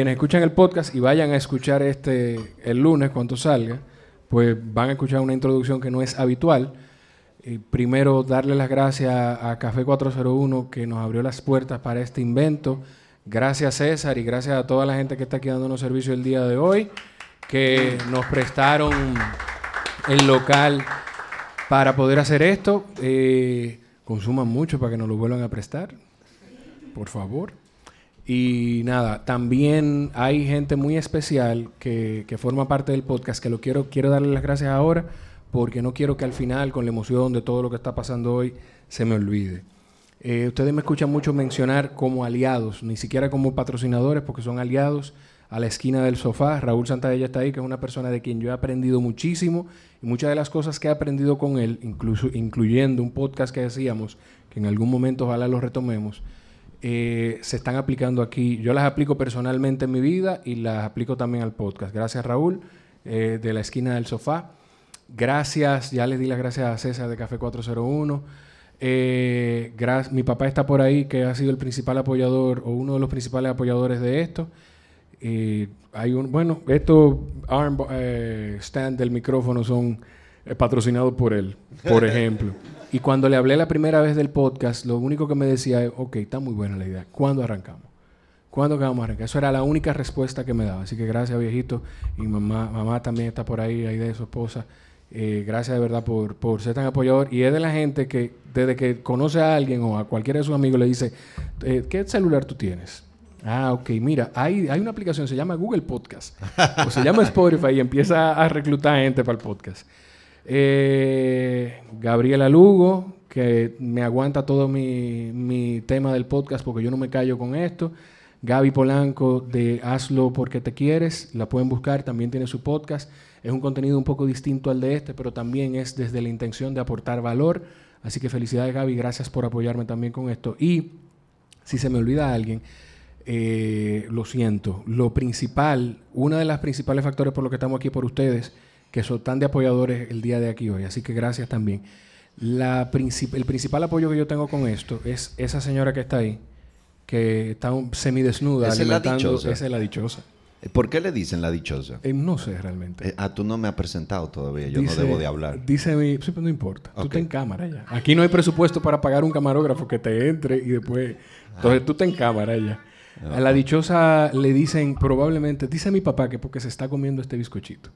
quienes escuchan el podcast y vayan a escuchar este el lunes cuando salga, pues van a escuchar una introducción que no es habitual. Primero, darle las gracias a Café 401 que nos abrió las puertas para este invento. Gracias César y gracias a toda la gente que está aquí dándonos servicio el día de hoy, que nos prestaron el local para poder hacer esto. Eh, consuman mucho para que nos lo vuelvan a prestar, por favor. Y nada, también hay gente muy especial que, que, forma parte del podcast, que lo quiero, quiero darle las gracias ahora, porque no quiero que al final, con la emoción de todo lo que está pasando hoy, se me olvide. Eh, ustedes me escuchan mucho mencionar como aliados, ni siquiera como patrocinadores, porque son aliados a la esquina del sofá. Raúl Santadella está ahí, que es una persona de quien yo he aprendido muchísimo y muchas de las cosas que he aprendido con él, incluso, incluyendo un podcast que hacíamos, que en algún momento ojalá lo retomemos, eh, se están aplicando aquí. Yo las aplico personalmente en mi vida y las aplico también al podcast. Gracias Raúl, eh, de la esquina del sofá. Gracias, ya le di las gracias a César de Café 401. Eh, mi papá está por ahí, que ha sido el principal apoyador o uno de los principales apoyadores de esto. Eh, hay un, bueno, estos arm eh, stand del micrófono son patrocinados por él, por ejemplo. Y cuando le hablé la primera vez del podcast, lo único que me decía es, ok, está muy buena la idea. ¿Cuándo arrancamos? ¿Cuándo vamos a arrancar? Eso era la única respuesta que me daba. Así que gracias, viejito. Y mamá, mamá también está por ahí, ahí de su esposa. Eh, gracias de verdad por, por, ser tan apoyador. Y es de la gente que desde que conoce a alguien o a cualquiera de sus amigos le dice, eh, ¿qué celular tú tienes? Ah, ok, mira, hay, hay una aplicación, se llama Google Podcast, o se llama Spotify y empieza a reclutar gente para el podcast. Eh, Gabriela Lugo, que me aguanta todo mi, mi tema del podcast porque yo no me callo con esto. Gaby Polanco de Hazlo porque te quieres, la pueden buscar, también tiene su podcast. Es un contenido un poco distinto al de este, pero también es desde la intención de aportar valor. Así que felicidades Gaby, gracias por apoyarme también con esto. Y si se me olvida alguien, eh, lo siento. Lo principal, una de las principales factores por lo que estamos aquí por ustedes, que son tan de apoyadores el día de aquí hoy. Así que gracias también. La el principal apoyo que yo tengo con esto es esa señora que está ahí, que está semidesnuda, ¿Esa alimentando. Esa es la dichosa. ¿Por qué le dicen la dichosa? Eh, no sé realmente. Eh, ah, tú no me has presentado todavía. Yo no debo de hablar. Dice mi... Sí, pero no importa. Tú estás en cámara ya. Aquí no hay presupuesto para pagar un camarógrafo que te entre y después... Entonces tú estás en cámara ya. A la dichosa le dicen probablemente... Dice mi papá que porque se está comiendo este bizcochito.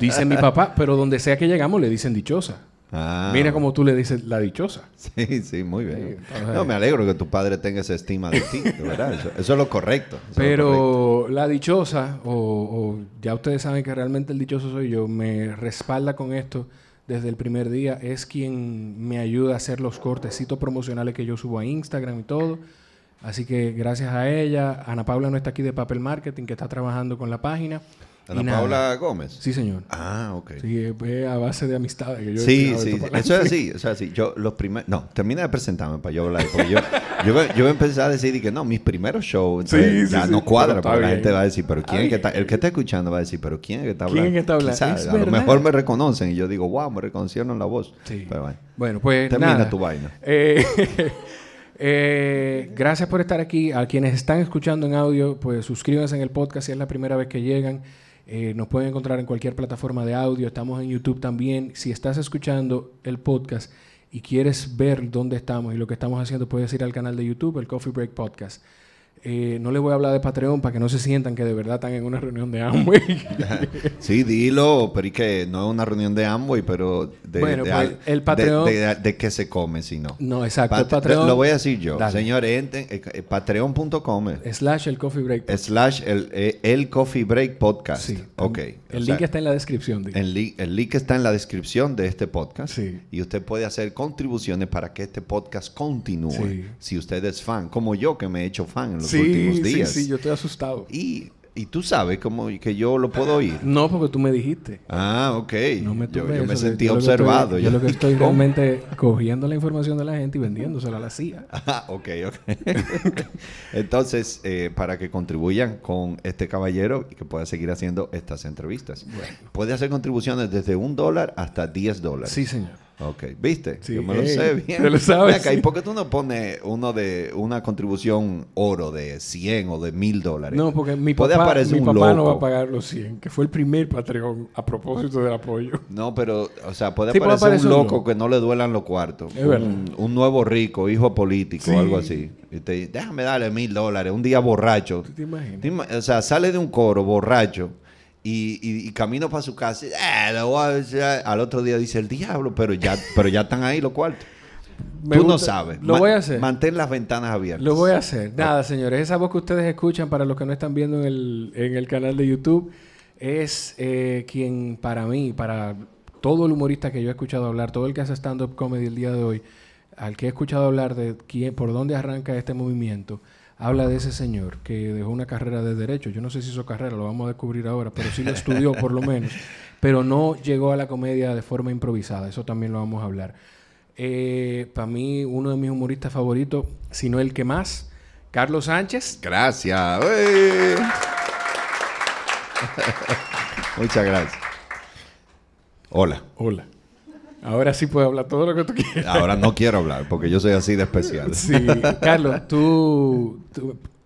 Dice mi papá, pero donde sea que llegamos le dicen dichosa. Ah. Mira como tú le dices la dichosa. Sí, sí, muy bien. no, me alegro que tu padre tenga esa estima de ti, ¿verdad? Eso, es lo correcto. Pero la dichosa, o, ya ustedes saben que realmente el dichoso soy yo, me respalda con esto desde el primer día. Es quien me ayuda a hacer los cortecitos promocionales que yo subo a Instagram y todo. Así que gracias a ella. Ana Paula no está aquí de Papel Marketing, que está trabajando con la página. Ana Paula Gómez. Sí, señor. Ah, ok. Sí, es a base de amistades que yo Sí, sí, eso es así, eso es así. Yo los primeros, no, termina de presentarme para yo hablar, porque yo, yo, yo voy a empezar a decir que no, mis primeros shows sí, ya no cuadra, porque la gente va a decir, pero quién es que está, el que está escuchando va a decir, pero quién es que está hablando. ¿Quién es que está hablando? a lo mejor me reconocen y yo digo, wow, me reconocieron la voz. Sí. Pero bueno. Bueno, pues termina tu vaina. Eh, eh, gracias por estar aquí. A quienes están escuchando en audio, pues suscríbanse en el podcast si es la primera vez que llegan. Eh, nos pueden encontrar en cualquier plataforma de audio. Estamos en YouTube también. Si estás escuchando el podcast y quieres ver dónde estamos y lo que estamos haciendo, puedes ir al canal de YouTube, el Coffee Break Podcast. Eh, no les voy a hablar de Patreon para que no se sientan que de verdad están en una reunión de Amway. sí, dilo, pero es que no es una reunión de Amway, pero de, bueno, pues, el Patreon... De, qué se come, si no. No, exacto. el Patreon... Lo voy a decir yo. Señores, eh, eh, patreon.com slash el Coffee Break Slash el, el Coffee Break Podcast. Sí. Ok. El link está en la descripción. El, el, link está en la descripción de este podcast. Sí. Y usted puede hacer contribuciones para que este podcast continúe. Si usted es fan, como yo que me he hecho fan en los últimos días. Sí, sí, yo estoy asustado. Y y tú sabes cómo que yo lo puedo oír. No, porque tú me dijiste. Ah, ok. No me yo, me sentí observado. yo lo que estoy realmente cogiendo la información de la gente y vendiéndosela a la CIA. Ah, ok, ok. Entonces, eh, para que contribuyan con este caballero y que pueda seguir haciendo estas entrevistas. Puede hacer contribuciones desde un dólar hasta 10 dólares. Sí, señor. Ok, ¿viste? Yo me lo sé bien. Te lo sabes. ¿Y por qué tú no pones uno de una contribución oro de 100 o de 1000 dólares? No, porque mi papá, mi papá no va a pagar los 100, que fue el primer Patreon a propósito del apoyo. No, pero, o sea, puede aparecer un loco que no le duelan los cuartos. un, un, nuevo rico, hijo político, o algo así. Y te dice, déjame darle mil dólares, un día borracho. ¿Tú te imaginas? o sea, sale de un coro borracho y, camino para su casa. Eh, al otro día dice el diablo, pero ya, pero ya están ahí los cuartos. Tú no sabes. Lo voy a hacer. Mantén las ventanas abiertas. Lo voy a hacer. Nada, señores. Esa voz que ustedes escuchan, para los que no están viendo en el, en el canal de YouTube, es eh, quien para mí, para todo el humorista que yo he escuchado hablar, todo el que hace stand-up comedy el día de hoy, al que he escuchado hablar de quién, por dónde arranca este movimiento, habla de ese señor que dejó una carrera de derecho. Yo no sé si hizo carrera, lo vamos a descubrir ahora, pero sí lo estudió por lo menos. Pero no llegó a la comedia de forma improvisada, eso también lo vamos a hablar. Eh, Para mí, uno de mis humoristas favoritos, si no el que más, Carlos Sánchez. Gracias. Muchas gracias. Hola. Hola. Ahora sí puedo hablar todo lo que tú quieras. Ahora no quiero hablar porque yo soy así de especial. Sí, Carlos, tú,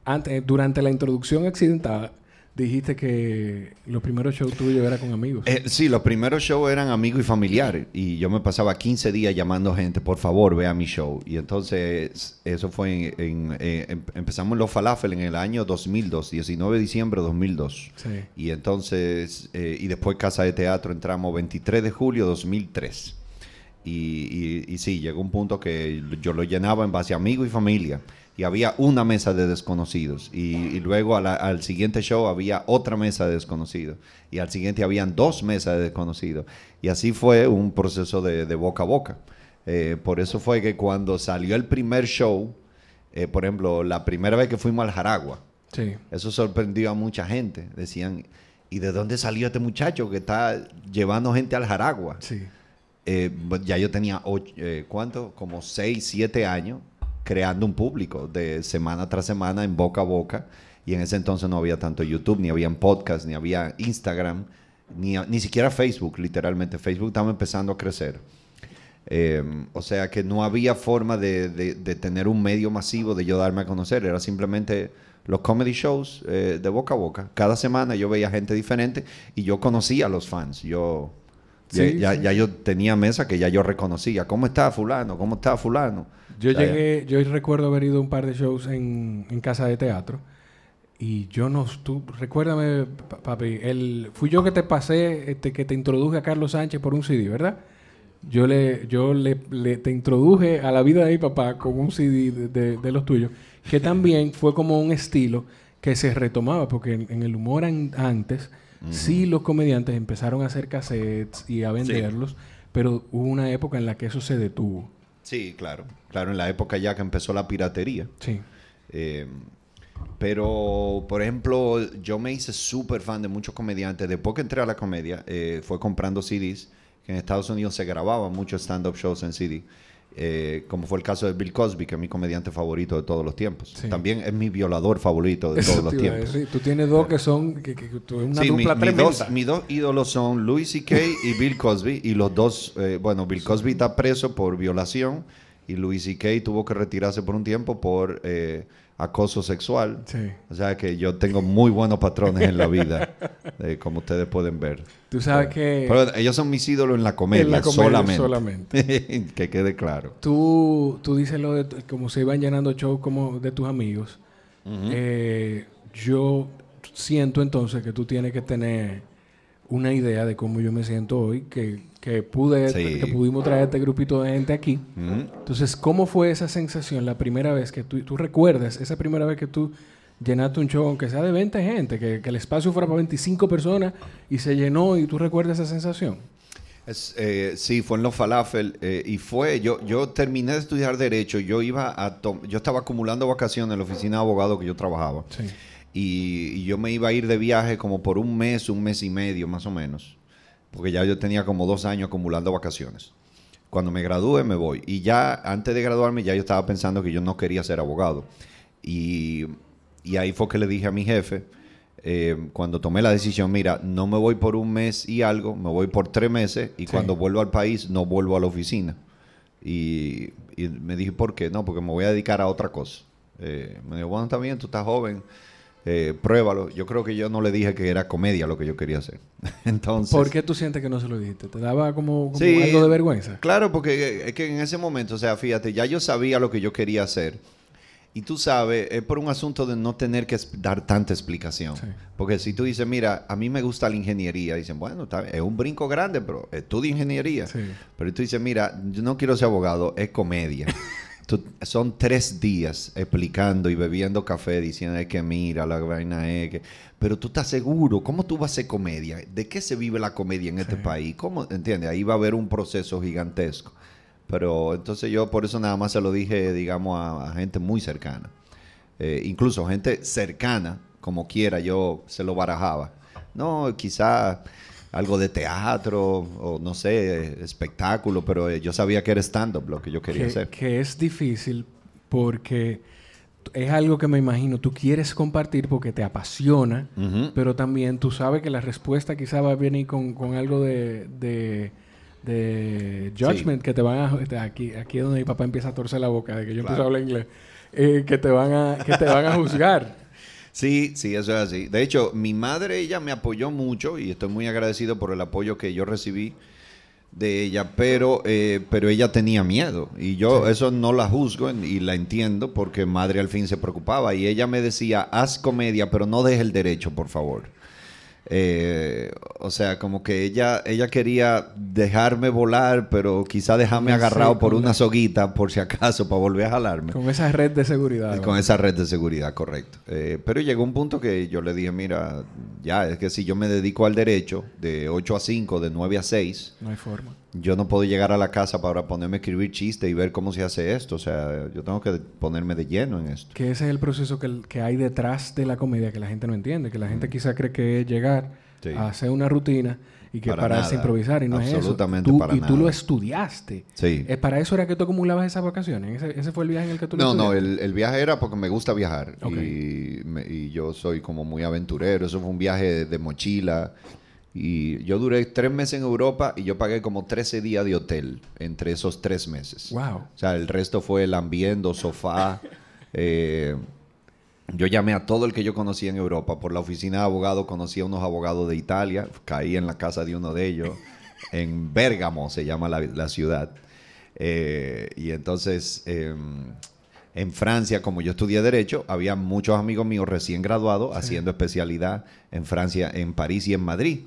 antes, durante la introducción accidentada dijiste que los primeros shows tuyos eran con amigos. Eh, sí, los primeros shows eran amigos y familiares. Y yo me pasaba 15 días llamando gente, por favor, vea mi show. Y entonces, eso fue en. Eh, em, empezamos en Los Falafel en el año 2002, 19 de diciembre de 2002. Sí. Y entonces, eh, y después Casa de Teatro entramos 23 de julio de 2003. Y, y, sí, llegó un punto que yo lo llenaba en base a amigos y familia. Y había una mesa de desconocidos. Y, luego al siguiente show había otra mesa de desconocidos. Y al siguiente habían dos mesas de desconocidos. Y así fue un proceso de, boca a boca. Eh, por eso fue que cuando salió el primer show, eh, por ejemplo, la primera vez que fuimos al Jaragua, eso sorprendió a mucha gente. Decían, ¿y de dónde salió este muchacho que está llevando gente al Jaragua? Sí. Eh, ya yo tenía, eh, ¿cuánto? Como 6, 7 años creando un público de semana tras semana en boca a boca. Y en ese entonces no había tanto YouTube, ni había podcast, ni había Instagram, ni, ni siquiera Facebook, literalmente. Facebook estaba empezando a crecer. Eh, o sea que no había forma de, de, tener un medio masivo de yo darme a conocer. Era simplemente los comedy shows de boca a boca. Cada semana yo veía gente diferente y yo conocía a los fans. Yo ya, ya, yo tenía mesa que ya yo reconocía. ¿Cómo está fulano? ¿Cómo está fulano? Yo llegué, yo recuerdo haber ido a un par de shows en, en casa de teatro. Y yo no, tú, recuérdame, papi, el, fui yo que te pasé, este, que te introduje a Carlos Sánchez por un CD, ¿verdad? Yo le, yo le, te introduje a la vida de mi papá con un CD de, de, los tuyos, que también fue como un estilo que se retomaba, porque en, el humor antes Sí, los comediantes empezaron a hacer cassettes y a venderlos, pero hubo una época en la que eso se detuvo. Sí, claro. Claro, en la época ya que empezó la piratería. Sí. Eh, pero, por ejemplo, yo me hice súper fan de muchos comediantes. Después que entré a la comedia, eh, fue comprando CDs, que en Estados Unidos se grababan muchos stand-up shows en CD. Eh, como fue el caso de Bill Cosby, que es mi comediante favorito de todos los tiempos. También es mi violador favorito de todos los tiempos. Tú tienes dos que son que, una dupla mi, dos, mis dos ídolos son Louis C.K. y Bill Cosby. Y los dos, eh, bueno, Bill Cosby está preso por violación y Louis C.K. tuvo que retirarse por un tiempo por eh, acoso sexual. O sea que yo tengo muy buenos patrones en la vida, como ustedes pueden ver. Tú sabes que... Pero ellos son mis ídolos en la comedia, solamente. que quede claro. Tú, tú dices lo de como se iban llenando shows como de tus amigos. Eh, yo siento entonces que tú tienes que tener una idea de cómo yo me siento hoy, que, que pude, que pudimos traer este grupito de gente aquí. Entonces, ¿cómo fue esa sensación la primera vez que tú, tú recuerdas, esa primera vez que tú llenaste un show, aunque sea de 20 gente, que, el espacio fuera para 25 personas y se llenó y tú recuerdas esa sensación? Es, eh, sí, fue en los falafel eh, y fue, yo, yo terminé de estudiar Derecho, yo iba a, yo estaba acumulando vacaciones en la oficina de abogado que yo trabajaba. Sí. Y, yo me iba a ir de viaje como por un mes, un mes y medio más o menos, porque ya yo tenía como dos años acumulando vacaciones. Cuando me gradué me voy. Y ya antes de graduarme ya yo estaba pensando que yo no quería ser abogado. Y, ahí fue que le dije a mi jefe, eh, cuando tomé la decisión, mira, no me voy por un mes y algo, me voy por tres meses y cuando vuelvo al país no vuelvo a la oficina. Y, me dije, ¿por qué? No, porque me voy a dedicar a otra cosa. Eh, me dijo, bueno, está bien, tú estás joven, eh, pruébalo. Yo creo que yo no le dije que era comedia lo que yo quería hacer. Entonces, ¿Por qué tú sientes que no se lo dijiste? ¿Te daba como, algo de vergüenza? Claro, porque es que en ese momento, o sea, fíjate, ya yo sabía lo que yo quería hacer y tú sabes, es por un asunto de no tener que dar tanta explicación. Porque si tú dices, mira, a mí me gusta la ingeniería, dicen, bueno, es un brinco grande, pero estudia ingeniería. Pero tú dices, mira, yo no quiero ser abogado, es comedia. son tres días explicando y bebiendo café diciendo que mira, la vaina es que... Pero tú estás seguro, ¿cómo tú vas a hacer comedia? ¿De qué se vive la comedia en este país? ¿Cómo? ¿Entiendes? Ahí va a haber un proceso gigantesco. Pero entonces yo por eso nada más se lo dije, digamos, a, gente muy cercana. Eh, incluso gente cercana, como quiera, yo se lo barajaba. No, quizá algo de teatro o no sé, espectáculo, pero eh, yo sabía que era stand-up lo que yo quería hacer. Que es difícil porque es algo que me imagino tú quieres compartir porque te apasiona, pero también tú sabes que la respuesta quizá va a venir con, algo de de judgment que te van a aquí aquí es donde mi papá empieza a torcer la boca de que yo empiezo a hablar inglés eh, que te van a que te van a juzgar sí sí eso es así. De hecho mi madre ella me apoyó mucho y estoy muy agradecido por el apoyo que yo recibí de ella pero eh, pero ella tenía miedo y yo eso no la juzgo y la entiendo porque madre al fin se preocupaba y ella me decía haz comedia pero no deje el derecho por favor eh, o sea, como que ella, ella quería dejarme volar, pero quizá dejarme agarrado por una soguita, por si acaso, para volver a jalarme. Con esa red de seguridad. Con esa red de seguridad, correcto. Eh, pero llegó un punto que yo le dije, mira, ya, es que si yo me dedico al derecho de 8 a 5, de 9 a 6, no hay forma yo no puedo llegar a la casa para ponerme a escribir chistes y ver cómo se hace esto. O sea, yo tengo que ponerme de lleno en esto. Que ese es el proceso que, que hay detrás de la comedia que la gente no entiende. Que la gente quizá cree que es llegar a hacer una rutina y que para pararse a improvisar y no es eso. Tú, y tú lo estudiaste. Sí. ¿Es para eso era que tú acumulabas esas vacaciones? ¿Ese, fue el viaje en el que tú No, no, el, el, viaje era porque me gusta viajar. Y, y, yo soy como muy aventurero. Eso fue un viaje de mochila. Y yo duré tres meses en Europa y yo pagué como 13 días de hotel entre esos tres meses. Wow. O sea, el resto fue el ambiente, sofá. Eh, yo llamé a todo el que yo conocía en Europa. Por la oficina de abogados conocí a unos abogados de Italia. Caí en la casa de uno de ellos. en Bérgamo se llama la, ciudad. Eh, y entonces... Em, en Francia, como yo estudié Derecho, había muchos amigos míos recién graduados haciendo especialidad en Francia, en París y en Madrid.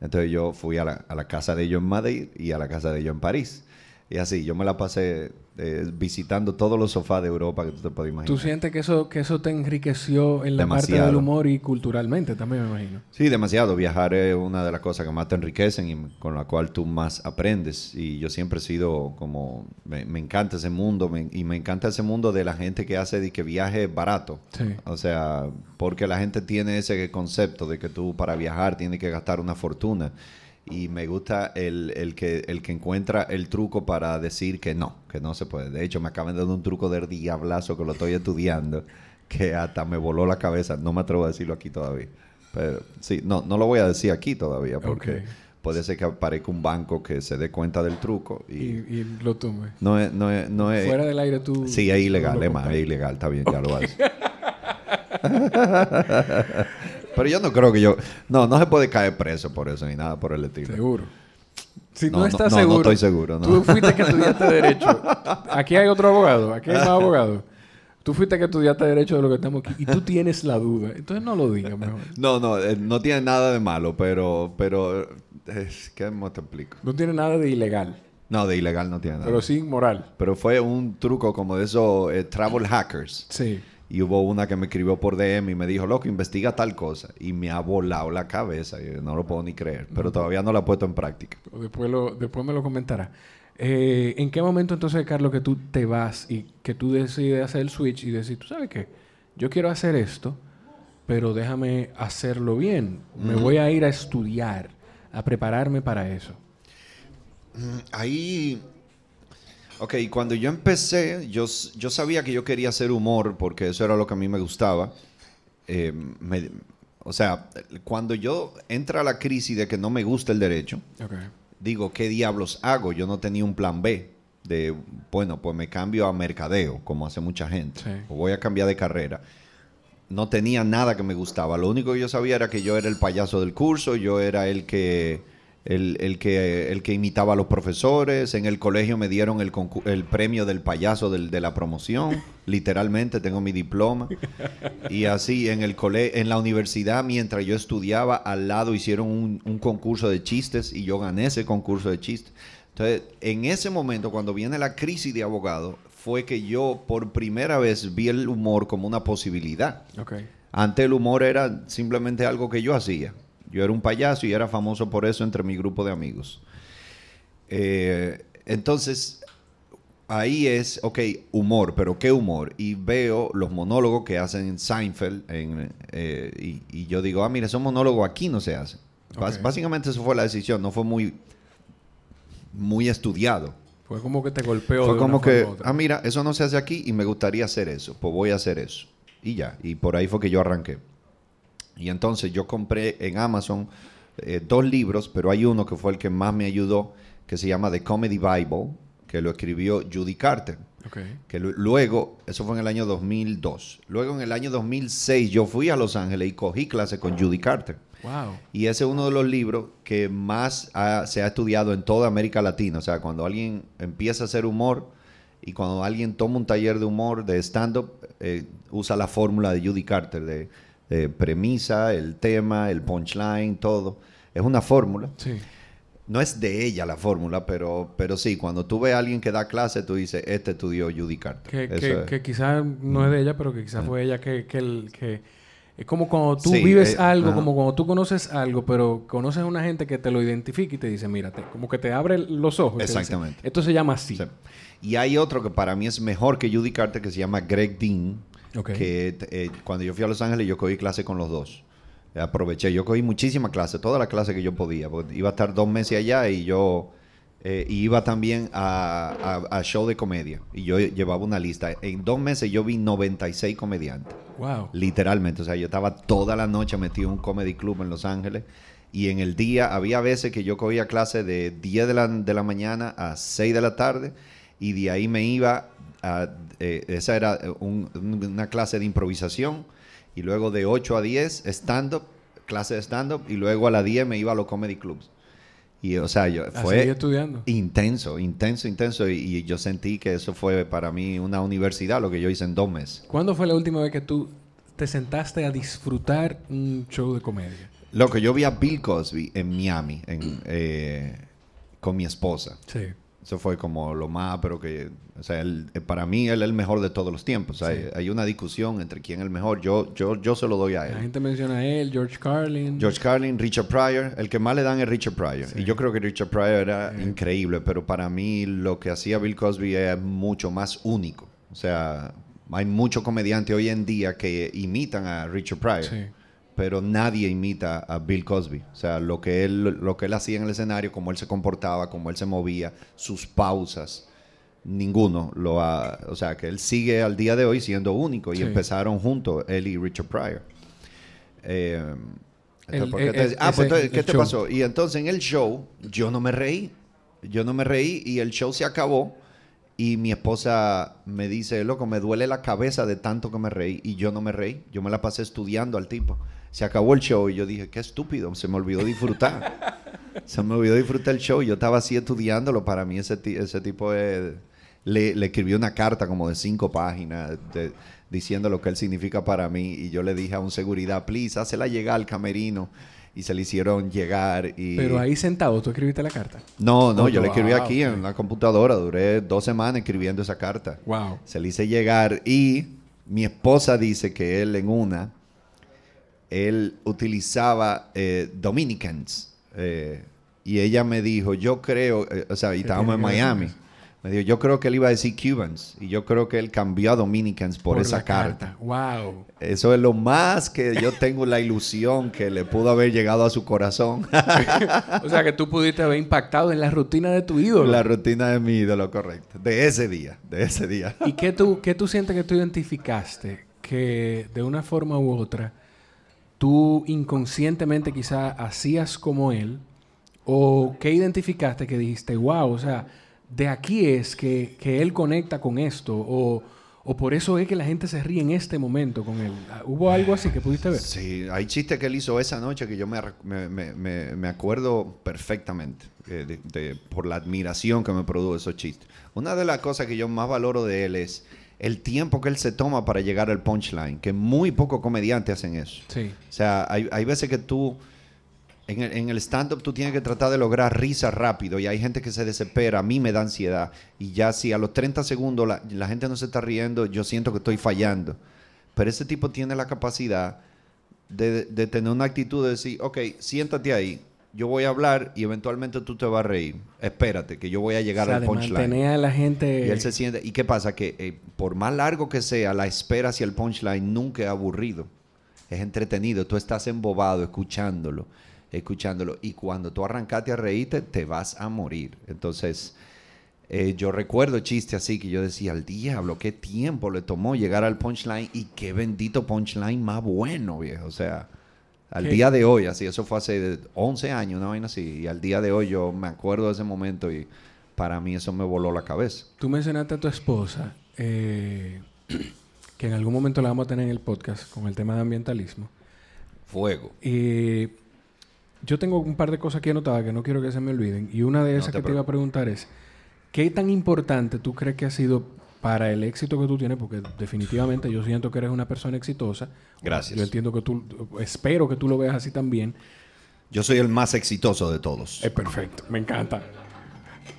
Entonces yo fui a la, a la, casa de ellos en Madrid y a la casa de ellos en París. Y así, yo me la pasé eh, visitando todos los sofás de Europa que tú te puedes imaginar. ¿Tú sientes que eso, que eso te enriqueció en la parte del humor y culturalmente también, me imagino? Sí, demasiado. Viajar es una de las cosas que más te enriquecen y con la cual tú más aprendes. Y yo siempre he sido como... Me, encanta ese mundo y me encanta ese mundo de la gente que hace de que viaje barato. Sí. O sea, porque la gente tiene ese concepto de que tú para viajar tienes que gastar una fortuna y me gusta el, el, que, el que encuentra el truco para decir que no, que no se puede. De hecho, me acaban de dar un truco de diablazo que lo estoy estudiando, que hasta me voló la cabeza. No me atrevo a decirlo aquí todavía. Pero sí, no, no lo voy a decir aquí todavía porque puede ser que aparezca un banco que se dé cuenta del truco y, y, lo tumbe. No es, no es, no es, Fuera del aire tú... Sí, es ilegal, es más, es ilegal, está bien, ya lo hace. Pero yo no creo que yo. No, no se puede caer preso por eso ni nada por el estilo. Seguro. Si no, estás seguro. No estoy seguro. Tú fuiste que estudiaste Derecho. Aquí hay otro abogado. Aquí hay más abogados. Tú fuiste que estudiaste Derecho de lo que estamos aquí y tú tienes la duda. Entonces no lo digas mejor. No, no, eh, no tiene nada de malo, pero. pero ¿Qué me te explico? No tiene nada de ilegal. No, de ilegal no tiene nada. Pero sí moral. Pero fue un truco como de esos eh, travel hackers. Sí. Y hubo una que me escribió por DM y me dijo, loco, investiga tal cosa. Y me ha volado la cabeza. No lo puedo ni creer. Pero todavía no la he puesto en práctica. Después, lo, después me lo comentará. Eh, ¿En qué momento entonces, Carlos, que tú te vas y que tú decides hacer el switch y decir, tú sabes qué, yo quiero hacer esto, pero déjame hacerlo bien. Me voy a ir a estudiar, a prepararme para eso. Ahí Ok, cuando yo empecé, yo, yo sabía que yo quería hacer humor porque eso era lo que a mí me gustaba. Eh, o sea, cuando yo entra la crisis de que no me gusta el derecho, digo, ¿qué diablos hago? Yo no tenía un plan B de, bueno, pues me cambio a mercadeo, como hace mucha gente, o voy a cambiar de carrera. No tenía nada que me gustaba. Lo único que yo sabía era que yo era el payaso del curso, yo era el que el, que, el que imitaba a los profesores. En el colegio me dieron el, el premio del payaso de la promoción. Literalmente tengo mi diploma. Y así en, el cole en la universidad, mientras yo estudiaba, al lado hicieron un, un concurso de chistes y yo gané ese concurso de chistes. Entonces, en ese momento, cuando viene la crisis de abogado, fue que yo por primera vez vi el humor como una posibilidad. Antes el humor era simplemente algo que yo hacía. Yo era un payaso y era famoso por eso entre mi grupo de amigos. Eh, entonces, ahí es, ok, humor, pero ¿qué humor? Y veo los monólogos que hacen Seinfeld eh, y, yo digo, ah, mira, esos monólogos aquí no se hacen. Básicamente eso fue la decisión, no fue muy, muy estudiado. Fue como que te golpeó. Fue como que, ah, mira, eso no se hace aquí y me gustaría hacer eso, pues voy a hacer eso. Y ya, y por ahí fue que yo arranqué. Y entonces yo compré en Amazon eh, dos libros, pero hay uno que fue el que más me ayudó, que se llama The Comedy Bible, que lo escribió Judy Carter. Que luego, eso fue en el año 2002. Luego en el año 2006 yo fui a Los Ángeles y cogí clase con Judy Carter. Wow. Y ese es uno de los libros que más se ha estudiado en toda América Latina. O sea, cuando alguien empieza a hacer humor y cuando alguien toma un taller de humor, de stand-up, eh, usa la fórmula de Judy Carter, de eh, premisa, el tema, el punchline, todo. Es una fórmula. Sí. No es de ella la fórmula, pero, pero sí, cuando tú ves a alguien que da clase, tú dices, este estudió Judy Carter. Que, que, quizás no es de ella, pero que quizás fue ella que, que, que es como cuando tú vives eh, algo, como cuando tú conoces algo, pero conoces a una gente que te lo identifica y te dice, mírate, como que te abre los ojos. Exactamente. Esto se llama así. Y hay otro que para mí es mejor que Judy Carter que se llama Greg Dean que eh, cuando yo fui a Los Ángeles yo cogí clase con los dos. Aproveché, yo cogí muchísima clase, toda la clase que yo podía. Iba a estar dos meses allá y yo eh, iba también a, a, show de comedia. Y yo llevaba una lista. En dos meses yo vi 96 comediantes. Wow. Literalmente. O sea, yo estaba toda la noche metido en un comedy club en Los Ángeles. Y en el día, había veces que yo cogía clase de 10 de la, de la mañana a 6 de la tarde. Y de ahí me iba eh, esa era eh, una clase de improvisación y luego de 8 a 10 stand-up, clase de stand-up y luego a las 10 me iba a los comedy clubs. Y o sea, yo, fue estudiando. intenso, intenso, intenso y, yo sentí que eso fue para mí una universidad, lo que yo hice en dos meses. ¿Cuándo fue la última vez que tú te sentaste a disfrutar un show de comedia? Lo que yo vi a Bill Cosby en Miami eh, con mi esposa. Sí. Eso fue como lo más, pero que, o sea, eh, para mí él es el mejor de todos los tiempos. hay, una discusión entre quién es el mejor. Yo, yo, yo se lo doy a él. La gente menciona a él, George Carlin. George Carlin, Richard Pryor. El que más le dan es Richard Pryor. Y yo creo que Richard Pryor era increíble, pero para mí lo que hacía Bill Cosby es mucho más único. O sea, hay muchos comediantes hoy en día que imitan a Richard Pryor. Pero nadie imita a Bill Cosby. O sea, lo que él, lo que él hacía en el escenario, cómo él se comportaba, cómo él se movía, sus pausas, ninguno lo ha... O sea, que él sigue al día de hoy siendo único y empezaron juntos, él y Richard Pryor. Eh, ah, pues ¿qué te pasó? Y entonces en el show yo no me reí. Yo no me reí y el show se acabó. Y mi esposa me dice, loco, me duele la cabeza de tanto que me reí. Y yo no me reí. Yo me la pasé estudiando al tipo se acabó el show y yo dije, qué estúpido, se me olvidó disfrutar. se me olvidó disfrutar el show. Yo estaba así estudiándolo. Para mí ese, ese tipo de, le, le escribí una carta como de cinco páginas diciendo lo que él significa para mí. Y yo le dije a un seguridad, please, hazla llegar al camerino. Y se le hicieron llegar. Y... Pero ahí sentado, ¿tú escribiste la carta? No, no, yo la escribí aquí en la computadora. Duré dos semanas escribiendo esa carta. Wow. Se le hice llegar y mi esposa dice que él en una él utilizaba eh, Dominicans. Eh, y ella me dijo, yo creo, eh, o sea, y estábamos en Miami. Me dijo, yo creo que él iba a decir Cubans. Y yo creo que él cambió a Dominicans por, esa carta. Wow. Eso es lo más que yo tengo la ilusión que le pudo haber llegado a su corazón. o sea, que tú pudiste haber impactado en la rutina de tu ídolo. La rutina de mi ídolo, correcto. De ese día, de ese día. ¿Y qué tú, qué tú sientes que tú identificaste que de una forma u otra tú inconscientemente quizá hacías como él? ¿O qué identificaste que dijiste, wow, o sea, de aquí es que, él conecta con esto? O, por eso es que la gente se ríe en este momento con él? ¿Hubo algo así que pudiste ver? Sí, hay chistes que él hizo esa noche que yo me, me, acuerdo perfectamente eh, por la admiración que me produjo esos chistes. Una de las cosas que yo más valoro de él es el tiempo que él se toma para llegar al punchline, que muy pocos comediantes hacen eso. Sí. O sea, hay, hay veces que tú, en el, stand-up tú tienes que tratar de lograr risa rápido y hay gente que se desespera, a mí me da ansiedad y ya si a los 30 segundos la, la gente no se está riendo, yo siento que estoy fallando. Pero ese tipo tiene la capacidad de, de tener una actitud de decir, ok, siéntate ahí, yo voy a hablar y eventualmente tú te vas a reír. Espérate, que yo voy a llegar al punchline. a la gente... Y él se siente... ¿Y qué pasa? Que eh, por más largo que sea, la espera hacia el punchline nunca es aburrido. Es entretenido. Tú estás embobado escuchándolo, escuchándolo. Y cuando tú arrancaste a reírte, te vas a morir. Entonces, eh, yo recuerdo chistes así que yo decía, al diablo, qué tiempo le tomó llegar al punchline y qué bendito punchline más bueno, viejo. O sea... Al día de hoy, así, eso fue hace 11 años, una vaina así. Y al día de hoy yo me acuerdo de ese momento y para mí eso me voló la cabeza. Tú mencionaste a tu esposa, eh, que en algún momento la vamos a tener en el podcast con el tema de ambientalismo. Fuego. Y yo tengo un par de cosas aquí anotadas que no quiero que se me olviden. Y una de esas que te iba a preguntar es, ¿qué tan importante tú crees que ha sido para el éxito que tú tienes, porque definitivamente yo siento que eres una persona exitosa. Gracias. Yo entiendo que tú, espero que tú lo veas así también. Yo soy el más exitoso de todos. Es perfecto, me encanta.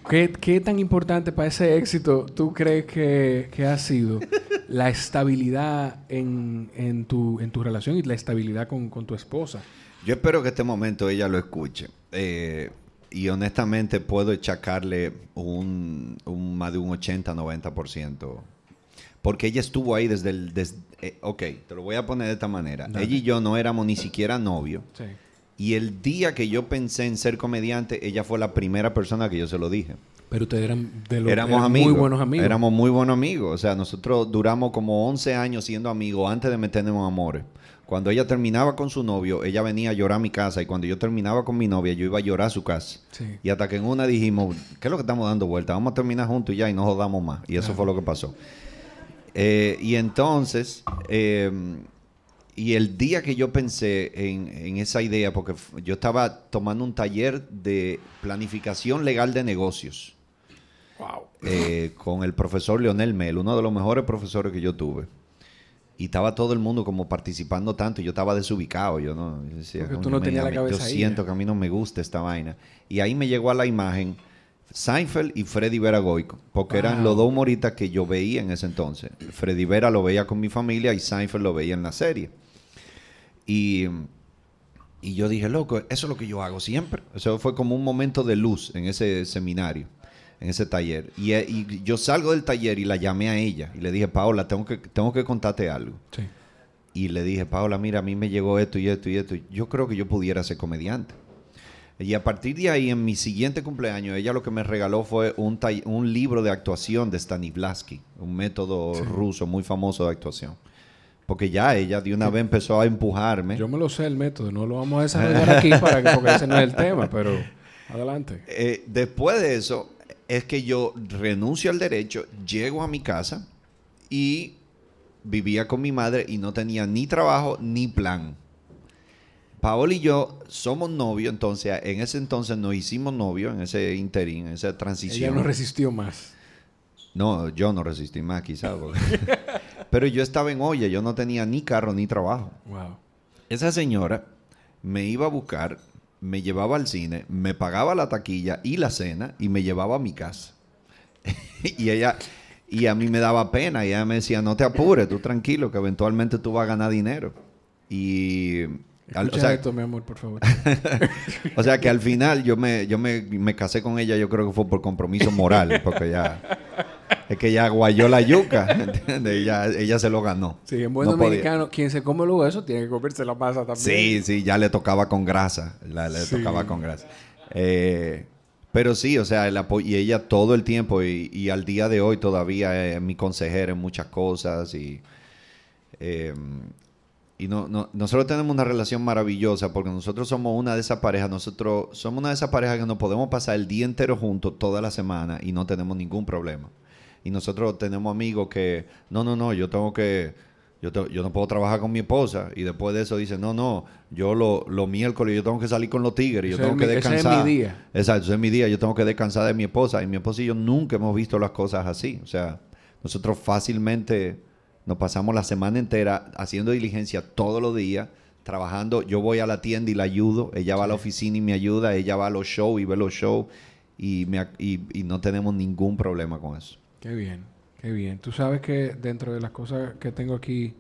¿Qué, tan importante para ese éxito tú crees que, ha sido la estabilidad en, tu, en tu relación y la estabilidad con, con tu esposa? Yo espero que este momento ella lo escuche. Eh, y honestamente puedo echacarle un, más de un 80-90%. Porque ella estuvo ahí desde el... Eh, ok, te lo voy a poner de esta manera. Ella y yo no éramos ni siquiera novios. Y el día que yo pensé en ser comediante, ella fue la primera persona que yo se lo dije. Pero ustedes eran, de los, éramos amigos, muy buenos amigos. Éramos muy buenos amigos. O sea, nosotros duramos como 11 años siendo amigos antes de meternos en amores. Cuando ella terminaba con su novio, ella venía a llorar a mi casa y cuando yo terminaba con mi novia, yo iba a llorar a su casa. Y hasta que en una dijimos, ¿qué es lo que estamos dando vuelta? Vamos a terminar juntos y ya y no jodamos más. Y eso fue lo que pasó. Eh, y entonces, em, y el día que yo pensé en, esa idea, porque yo estaba tomando un taller de planificación legal de negocios. Eh, con el profesor Leonel Mel, uno de los mejores profesores que yo tuve y estaba todo el mundo como participando tanto y yo estaba desubicado yo no Porque tú no tenías la cabeza yo siento que a mí no me gusta esta vaina. Y ahí me llegó a la imagen Seinfeld y Freddy Vera Goico porque eran los dos humoristas que yo veía en ese entonces. Freddy Vera lo veía con mi familia y Seinfeld lo veía en la serie. Y y yo dije loco eso es lo que yo hago siempre eso fue como un momento de luz en ese seminario en ese taller. Eh, y, yo salgo del taller y la llamé a ella y le dije, Paola, tengo que, tengo que contarte algo. Y le dije, Paola, mira, a mí me llegó esto y esto y esto. Yo creo que yo pudiera ser comediante. Y a partir de ahí, en mi siguiente cumpleaños, ella lo que me regaló fue un, un libro de actuación de Stanislavski, un método ruso muy famoso de actuación. Porque ya ella de una vez empezó a empujarme. Yo me lo sé el método, no lo vamos a desarrollar aquí para que, porque ese no es el tema, pero adelante. Eh, después de eso, es que yo renuncio al derecho, llego a mi casa y vivía con mi madre y no tenía ni trabajo ni plan. Paola y yo somos novios, entonces en ese entonces nos hicimos novios, en ese interín, en esa transición. Ella no resistió más. No, yo no resistí más quizás. Pero yo estaba en olla, yo no tenía ni carro ni trabajo. Wow. Esa señora me iba a buscar me llevaba al cine, me pagaba la taquilla y la cena y me llevaba a mi casa. y ella, y a mí me daba pena y ella me decía, no te apures, tú tranquilo, que eventualmente tú vas a ganar dinero. Y... o sea, esto, mi amor, por favor. o sea que al final yo me, yo me, me casé con ella, yo creo que fue por compromiso moral, porque ya es que ella guayó la yuca, ¿entiendes? Ella, ella se lo ganó. Sí, en buen dominicano, quien se come luego eso tiene que comerse la masa también. Sí, sí, ya le tocaba con grasa. le tocaba con grasa. Eh, pero sí, o sea, el y ella todo el tiempo y, al día de hoy todavía es mi consejera en muchas cosas y, em, Y no, no, nosotros tenemos una relación maravillosa porque nosotros somos una de esas parejas, nosotros somos una de esas parejas que nos podemos pasar el día entero juntos toda la semana y no tenemos ningún problema. Y nosotros tenemos amigos que, no, no, no, yo tengo que, yo, yo no puedo trabajar con mi esposa. Y después de eso dicen, no, no, yo lo, los miércoles yo tengo que salir con los tigres, yo tengo que descansar. Ese es mi día. Exacto, ese es mi día, yo tengo que descansar de mi esposa. Y mi esposa y yo nunca hemos visto las cosas así. O sea, nosotros fácilmente nos pasamos la semana entera haciendo diligencia todos los días, trabajando. Yo voy a la tienda y la ayudo. Ella va a la oficina y me ayuda. Ella va a los shows y ve los shows. Y, me, y, no tenemos ningún problema con eso. Qué bien, qué bien. Tú sabes que dentro de las cosas que tengo aquí,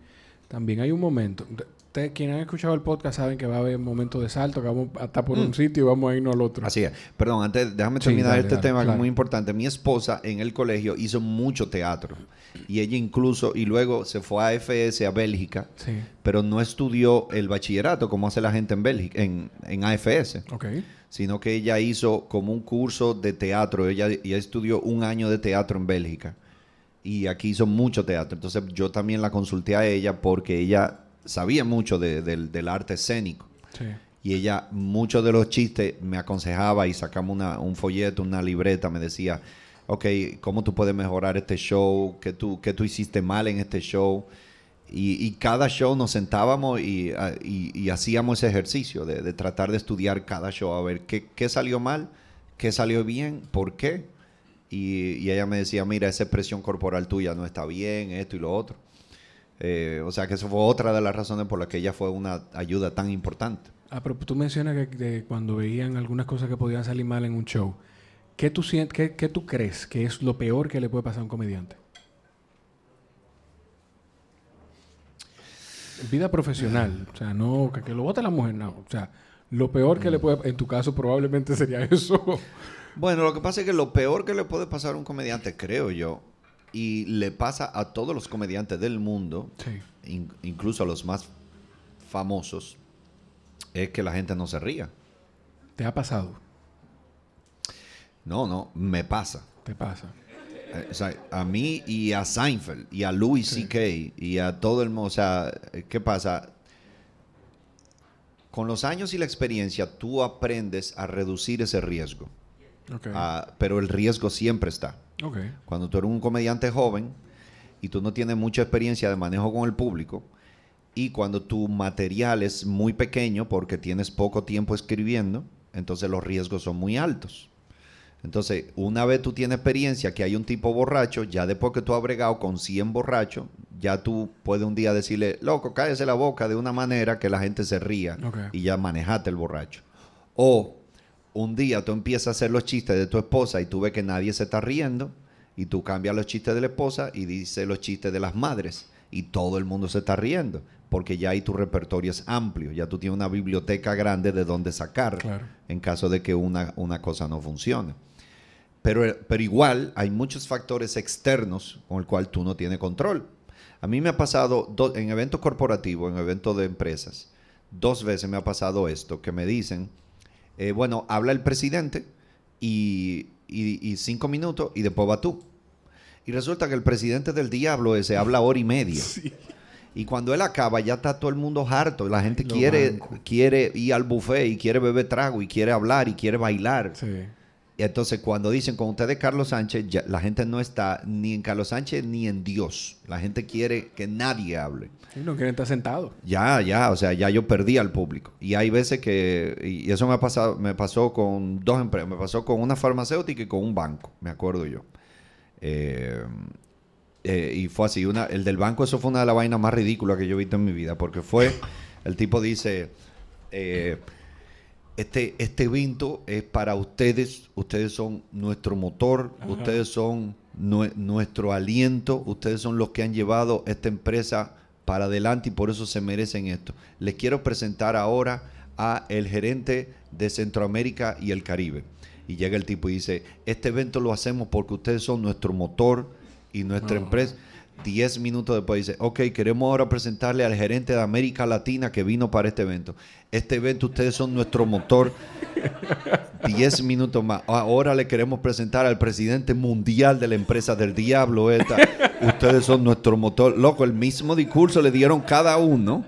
también hay un momento quienes han escuchado el podcast saben que va a haber un momento de salto, que vamos a estar por un mm. sitio y vamos a irnos al otro. Así es. Perdón, antes, déjame terminar este tema que es muy importante. Mi esposa en el colegio hizo mucho teatro. Y ella incluso, y luego se fue a AFS, a Bélgica, pero no estudió el bachillerato como hace la gente en Bélgica, en, en AFS. Okay. Sino que ella hizo como un curso de teatro. Ella, ella estudió un año de teatro en Bélgica. Y aquí hizo mucho teatro. Entonces yo también la consulté a ella porque ella sabía mucho del arte escénico. Y ella, muchos de los chistes me aconsejaba y sacamos una, un folleto, una libreta, me decía, ok, ¿cómo tú puedes mejorar este show? ¿Qué tú, qué tú hiciste mal en este show? Y, cada show nos sentábamos y, hacíamos ese ejercicio de, tratar de estudiar cada show, a ver qué, qué salió mal, qué salió bien, por qué. Y, y, ella me decía, mira, esa expresión corporal tuya no está bien, esto y lo otro. Eh, o sea que eso fue otra de las razones por las que ella fue una ayuda tan importante. Ah, pero tú mencionas que, cuando veían algunas cosas que podían salir mal en un show, ¿qué tú, qué, qué tú crees que es lo peor que le puede pasar a un comediante? Vida profesional, o sea, no que, lo vote la mujer, no. O sea, lo peor que le puede, en tu caso probablemente sería eso. Bueno, lo que pasa es que lo peor que le puede pasar a un comediante, creo yo, y le pasa a todos los comediantes del mundo, incluso a los más famosos, es que la gente no se ría. ¿Te ha pasado? No, no, me pasa. ¿Te pasa? Eh, o sea, a mí y a Seinfeld y a Louis C.K. y a todo el mundo. O sea, ¿qué pasa? Con los años y la experiencia, tú aprendes a reducir ese riesgo. Ah, pero el riesgo siempre está. Cuando tú eres un comediante joven y tú no tienes mucha experiencia de manejo con el público, y cuando tu material es muy pequeño porque tienes poco tiempo escribiendo, entonces los riesgos son muy altos. Entonces, una vez tú tienes experiencia que hay un tipo borracho, ya después que tú has bregado con 100 borrachos, ya tú puedes un día decirle, loco, cállese la boca de una manera que la gente se ría y ya manejaste el borracho. O un día tú empiezas a hacer los chistes de tu esposa y tú ves que nadie se está riendo y tú cambias los chistes de la esposa y dices los chistes de las madres y todo el mundo se está riendo porque ya ahí tu repertorio es amplio, ya tú tienes una biblioteca grande de donde sacar en caso de que una, una cosa no funcione. Pero, pero igual hay muchos factores externos con el cual tú no tienes control. A mí me ha pasado en eventos corporativos, en eventos de empresas, dos veces me ha pasado esto, que me dicen, eh, bueno, habla el presidente y, cinco minutos y después va tú. Y resulta que el presidente del diablo ese habla hora y media. Y cuando él acaba, ya está todo el mundo harto. La gente quiere, quiere ir al buffet y quiere beber trago y quiere hablar y quiere bailar. Y entonces cuando dicen con ustedes Carlos Sánchez, la gente no está ni en Carlos Sánchez ni en Dios. La gente quiere que nadie hable. Y no quieren estar sentados. Ya, ya, o sea, ya yo perdí al público. Y hay veces que, y eso me ha pasado, me pasó con dos empresas, me pasó con una farmacéutica y con un banco, me acuerdo yo. Eh, eh, y fue así, una, el del banco, eso fue una de las vainas más ridículas que yo he visto en mi vida, porque fue, el tipo dice, eh, este, este evento es para ustedes, ustedes son nuestro motor, ustedes son nuestro aliento, ustedes son los que han llevado esta empresa para adelante y por eso se merecen esto. Les quiero presentar ahora a el gerente de Centroamérica y el Caribe. Y llega el tipo y dice, este evento lo hacemos porque ustedes son nuestro motor y nuestra empresa. Diez minutos después dice, ok, queremos ahora presentarle al gerente de América Latina que vino para este evento. Este evento ustedes son nuestro motor. Diez minutos más. Ahora le queremos presentar al presidente mundial de la empresa del diablo esta. Ustedes son nuestro motor. Loco, el mismo discurso le dieron cada uno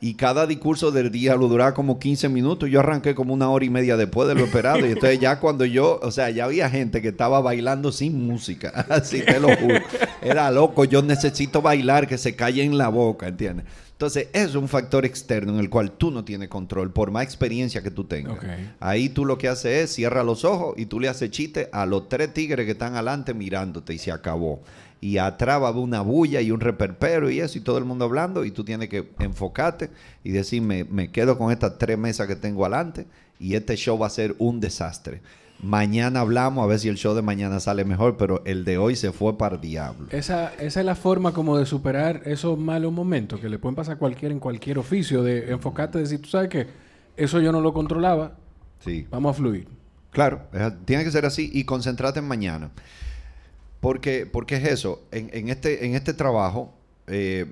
y cada discurso del día lo duraba como 15 minutos. Yo arranqué como una hora y media después de lo esperado. Y entonces ya cuando yo, o sea, ya había gente que estaba bailando sin música. Así te lo juro. Era loco, yo necesito bailar, que se calle en la boca, ¿entiendes? Entonces, es un factor externo en el cual tú no tienes control, por más experiencia que tú tengas. Ahí tú lo que haces es cierra los ojos y tú le haces chiste a los tres tigres que están adelante mirándote y se acabó y atrás va una bulla y un reperpero y eso, y todo el mundo hablando, y tú tienes que enfocarte y decir, me, quedo con estas tres mesas que tengo adelante y este show va a ser un desastre. Mañana hablamos a ver si el show de mañana sale mejor, pero el de hoy se fue para el diablo. Esa, esa es la forma como de superar esos malos momentos que le pueden pasar a cualquiera en cualquier oficio, de enfocarte, de decir, tú sabes que eso yo no lo controlaba, sí. vamos a fluir. Claro, tiene que ser así y concentrate en mañana. Porque, porque es eso, en, este, en este trabajo, eh,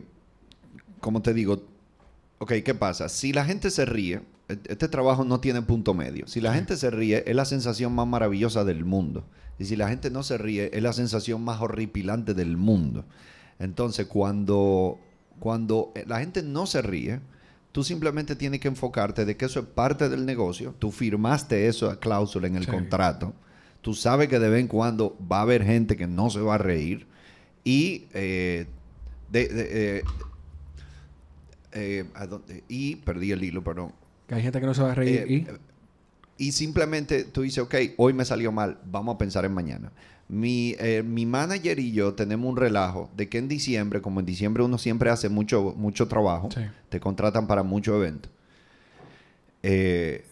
como te digo, ok, ¿qué pasa? Si la gente se ríe, e, este trabajo no tiene punto medio. Si la gente se ríe, es la sensación más maravillosa del mundo. Y si la gente no se ríe, es la sensación más horripilante del mundo. Entonces, cuando, cuando la gente no se ríe, tú simplemente tienes que enfocarte de que eso es parte del negocio. Tú firmaste eso, cláusula en el contrato tú sabes que de vez en cuando va a haber gente que no se va a reír y eh, eh, eh, y perdí el hilo, perdón. Que hay gente que no se va a reír y... simplemente tú dices, ok, hoy me salió mal, vamos a pensar en mañana. Mi, mi manager y yo tenemos un relajo de que en diciembre, como en diciembre uno siempre hace mucho, mucho trabajo, te contratan para muchos eventos. Eh,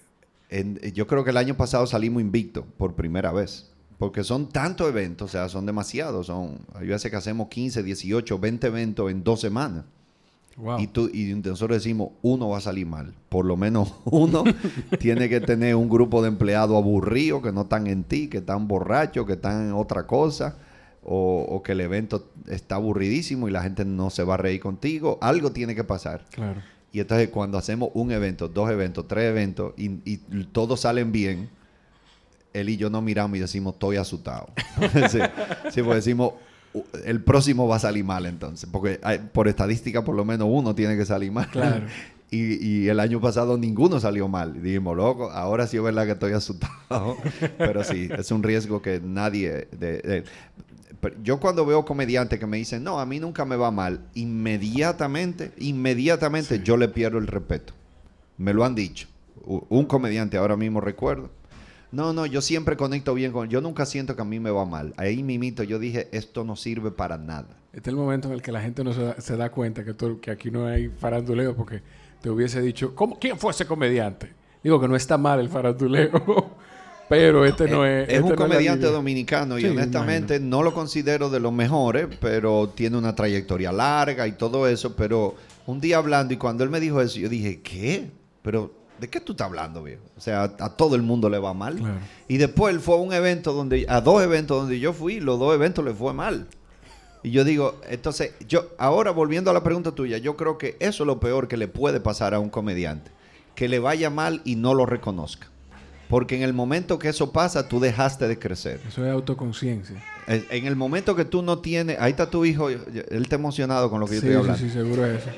yo creo que el año pasado salimos invicto por primera vez. Porque son tantos eventos, o sea, son demasiados. Son, hay veces que hacemos 15, 18, 20 eventos en dos semanas. Y, tú, y nosotros decimos, uno va a salir mal. Por lo menos uno tiene que tener un grupo de empleados aburridos que no están en ti, que están borrachos, que están en otra cosa. O, o, que el evento está aburridísimo y la gente no se va a reír contigo. Algo tiene que pasar. Claro. Y entonces cuando hacemos un evento, dos eventos, tres eventos y, todos salen bien, él y yo nos miramos y decimos, estoy asustado. sí, sí, pues decimos, el próximo va a salir mal entonces, porque por estadística por lo menos uno tiene que salir mal. Claro. Y, el año pasado ninguno salió mal. dijimos, loco, ahora sí es verdad que estoy asustado. Pero sí, es un riesgo que nadie... de, yo cuando veo comediantes que me dicen, no, a mí nunca me va mal, inmediatamente, inmediatamente yo le pierdo el respeto. Me lo han dicho. Un comediante, ahora mismo recuerdo. No, no, yo siempre conecto bien con... Yo nunca siento que a mí me va mal. Ahí mimito, yo dije, esto no sirve para nada. Este es el momento en el que la gente no se da, cuenta que, que aquí no hay faranduleo porque te hubiese dicho, ¿cómo, ¿quién fue ese comediante? Digo que no está mal el faranduleo. Pero este no es. Es, este un comediante dominicano y honestamente no lo considero de los mejores, pero tiene una trayectoria larga y todo eso. Pero un día hablando y cuando él me dijo eso, yo dije, ¿qué? Pero, ¿de qué tú estás hablando, viejo? O sea, a, todo el mundo le va mal. Y después él fue a un evento donde, a dos eventos donde yo fui, los dos eventos le fue mal. Y yo digo, entonces, yo, ahora volviendo a la pregunta tuya, yo creo que eso es lo peor que le puede pasar a un comediante. Que le vaya mal y no lo reconozca. Porque en el momento que eso pasa, tú dejaste de crecer. Eso es autoconciencia. En el momento que tú no tienes, ahí está tu hijo, él está emocionado con lo que yo estoy hablando. Sí, sí, seguro es eso.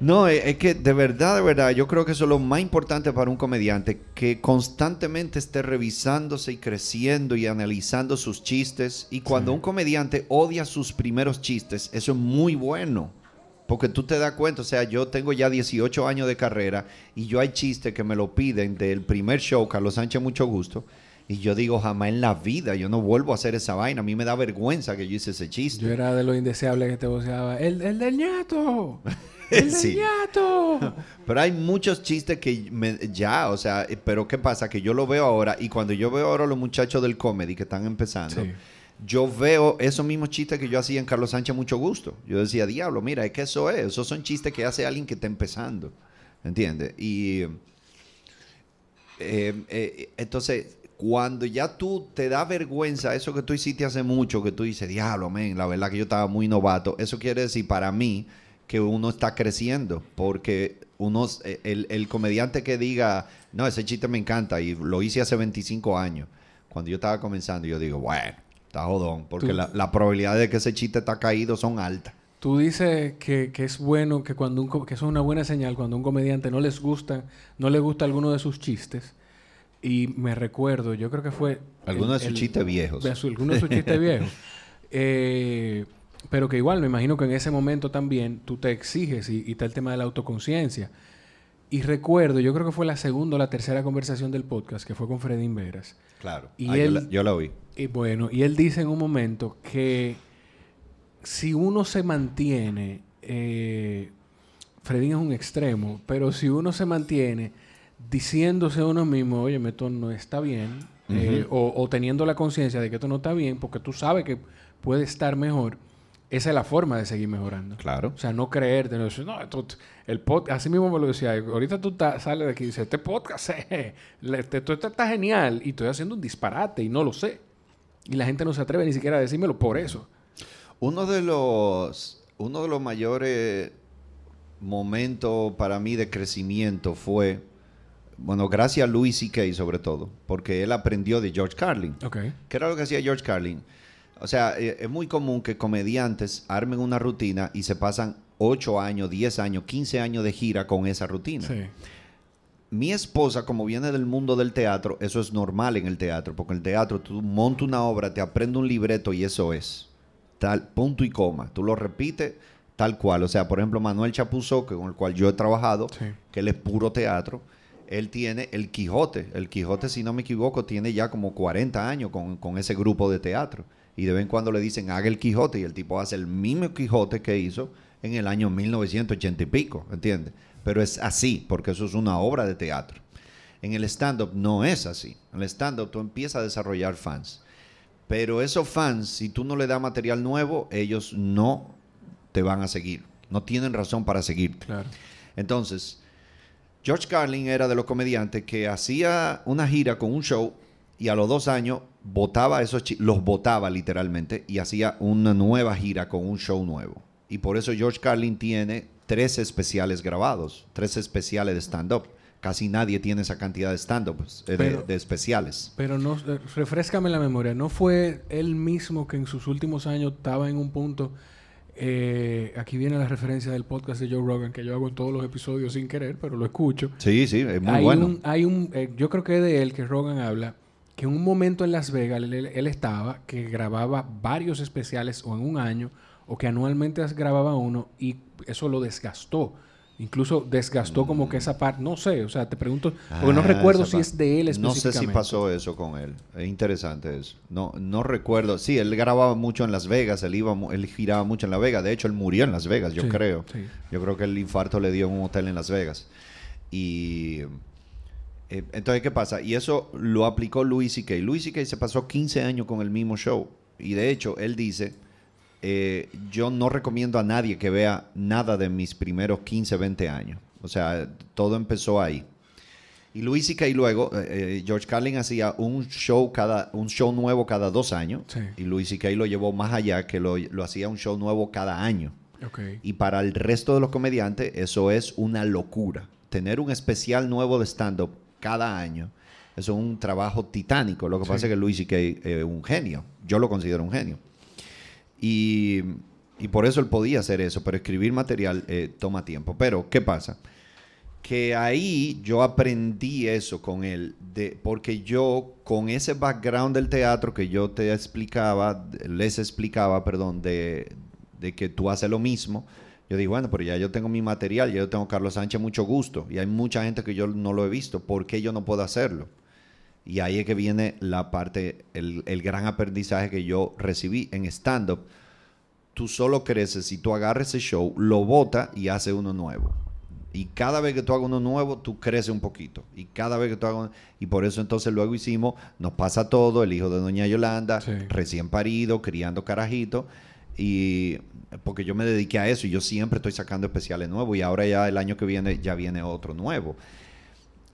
No, es, que de verdad, de verdad, yo creo que eso es lo más importante para un comediante, que constantemente esté revisándose y creciendo y analizando sus chistes. Y cuando un comediante odia sus primeros chistes, eso es muy bueno. Porque tú te das cuenta, o sea, yo tengo ya 18 años de carrera y yo hay chistes que me lo piden del primer show, Carlos Sánchez, mucho gusto. Y yo digo, jamás en la vida, yo no vuelvo a hacer esa vaina. A mí me da vergüenza que yo hice ese chiste. Yo era de lo indeseable que te voceaba. ¡El, el del ñato! ¡El del ñato! Pero hay muchos chistes que me, ya, o sea, pero ¿qué pasa? Que yo lo veo ahora y cuando yo veo ahora los muchachos del comedy que están empezando yo veo esos mismos chistes que yo hacía en Carlos Sánchez mucho gusto. Yo decía, diablo, mira, es que eso es, esos son chistes que hace alguien que está empezando. ¿Entiendes? Y eh, eh, entonces, cuando ya tú te da vergüenza eso que tú hiciste hace mucho, que tú dices, diablo, men, la verdad que yo estaba muy novato, eso quiere decir para mí que uno está creciendo, porque uno, eh, el, el comediante que diga, no, ese chiste me encanta y lo hice hace 25 años, cuando yo estaba comenzando, yo digo, bueno, Está jodón, porque la, probabilidad de que ese chiste está caído son altas. Tú dices que, es bueno, que cuando un, que eso es una buena señal cuando un comediante no les gusta, no le gusta alguno de sus chistes. Y me recuerdo, yo creo que fue... Algunos de sus chistes viejos. algunos de sus chistes viejos. Eh, pero que igual me imagino que en ese momento también tú te exiges y, está el tema de la autoconciencia. Y recuerdo, yo creo que fue la segunda o la tercera conversación del podcast que fue con Fredín Veras. Claro. Y ah, él, yo, la, oí. Y bueno, y él dice en un momento que si uno se mantiene, eh, Fredín es un extremo, pero si uno se mantiene diciéndose a uno mismo, oye, esto no está bien, eh, o, o, teniendo la conciencia de que esto no está bien, porque tú sabes que puede estar mejor, esa es la forma de seguir mejorando. Claro. O sea, no creerte, no decir, no, el podcast, así mismo me lo decía, ahorita tú sales de aquí y dices, este podcast, este, esto está genial y estoy haciendo un disparate y no lo sé. Y la gente no se atreve ni siquiera a decírmelo por eso. Uno de los, uno de los mayores momentos para mí de crecimiento fue, bueno, gracias a Louis C.K. sobre todo, porque él aprendió de George Carlin. Okay. ¿Qué era lo que hacía George Carlin? O sea, eh, es muy común que comediantes armen una rutina y se pasan 8 años, 10 años, 15 años de gira con esa rutina. Sí. Mi esposa, como viene del mundo del teatro, eso es normal en el teatro, porque en el teatro tú montas una obra, te aprendes un libreto y eso es. Tal, punto y coma. Tú lo repites tal cual. O sea, por ejemplo, Manuel Chapuzó, con el cual yo he trabajado, que él es puro teatro, él tiene el Quijote. El Quijote, si no me equivoco, tiene ya como 40 años con, con ese grupo de teatro y de vez en cuando le dicen haga el Quijote y el tipo hace el mismo Quijote que hizo en el año 1980 y pico, ¿entiendes? Pero es así, porque eso es una obra de teatro. En el stand-up no es así. En el stand-up tú empiezas a desarrollar fans. Pero esos fans, si tú no le das material nuevo, ellos no te van a seguir. No tienen razón para seguir. Claro. Entonces, George Carlin era de los comediantes que hacía una gira con un show y a los dos años botaba esos los botaba literalmente y hacía una nueva gira con un show nuevo. Y por eso George Carlin tiene tres especiales grabados, tres especiales de stand-up. Casi nadie tiene esa cantidad de stand-ups, eh, de, especiales. Pero no, eh, refrescame la memoria, ¿no fue él mismo que en sus últimos años estaba en un punto... Eh, aquí viene la referencia del podcast de Joe Rogan que yo hago en todos los episodios sin querer, pero lo escucho. Sí, sí, es muy bueno. hay un, yo creo que de él que Rogan habla que en un momento en Las Vegas él, estaba que grababa varios especiales o en un año o que anualmente grababa uno y eso lo desgastó. Incluso desgastó como que esa parte, no sé, o sea, te pregunto, porque no ah, recuerdo si es de él específicamente. No sé si pasó eso con él. Es interesante eso. No, no recuerdo. Sí, él grababa mucho en Las Vegas, él iba, él giraba mucho en Las Vegas. De hecho, él murió en Las Vegas, yo creo. Yo creo que el infarto le dio en un hotel en Las Vegas. Y eh, entonces, ¿qué pasa? Y eso lo aplicó Louis C.K. Louis C.K. se pasó 15 años con el mismo show. Y de hecho, él dice, eh, yo no recomiendo a nadie que vea nada de mis primeros 15, 20 años. O sea, todo empezó ahí. Y Louis C.K. luego, eh, George Carlin hacía un show, cada, un show nuevo cada dos años. Y Louis C.K. lo llevó más allá, que lo, lo hacía un show nuevo cada año. Y para el resto de los comediantes, eso es una locura. Tener un especial nuevo de stand-up cada año. Eso es un trabajo titánico. Lo que pasa es que Luis C.K. es un genio. Yo lo considero un genio. Y, por eso él podía hacer eso, pero escribir material eh, toma tiempo. Pero, ¿qué pasa? Que ahí yo aprendí eso con él, de, porque yo con ese background del teatro que yo te explicaba, les explicaba, perdón, de, de que tú haces lo mismo, yo digo, bueno, pero ya yo tengo mi material, ya yo tengo Carlos Sánchez mucho gusto y hay mucha gente que yo no lo he visto, ¿por qué yo no puedo hacerlo? Y ahí es que viene la parte, el, gran aprendizaje que yo recibí en stand-up. Tú solo creces si tú agarras ese show, lo botas y haces uno nuevo. Y cada vez que tú hagas uno nuevo, tú creces un poquito. Y cada vez que tú hagas... Y por eso entonces luego hicimos Nos pasa todo, el hijo de Doña Yolanda, recién parido, criando carajito. Y porque yo me dediqué a eso y yo siempre estoy sacando especiales nuevos y ahora ya el año que viene ya viene otro nuevo.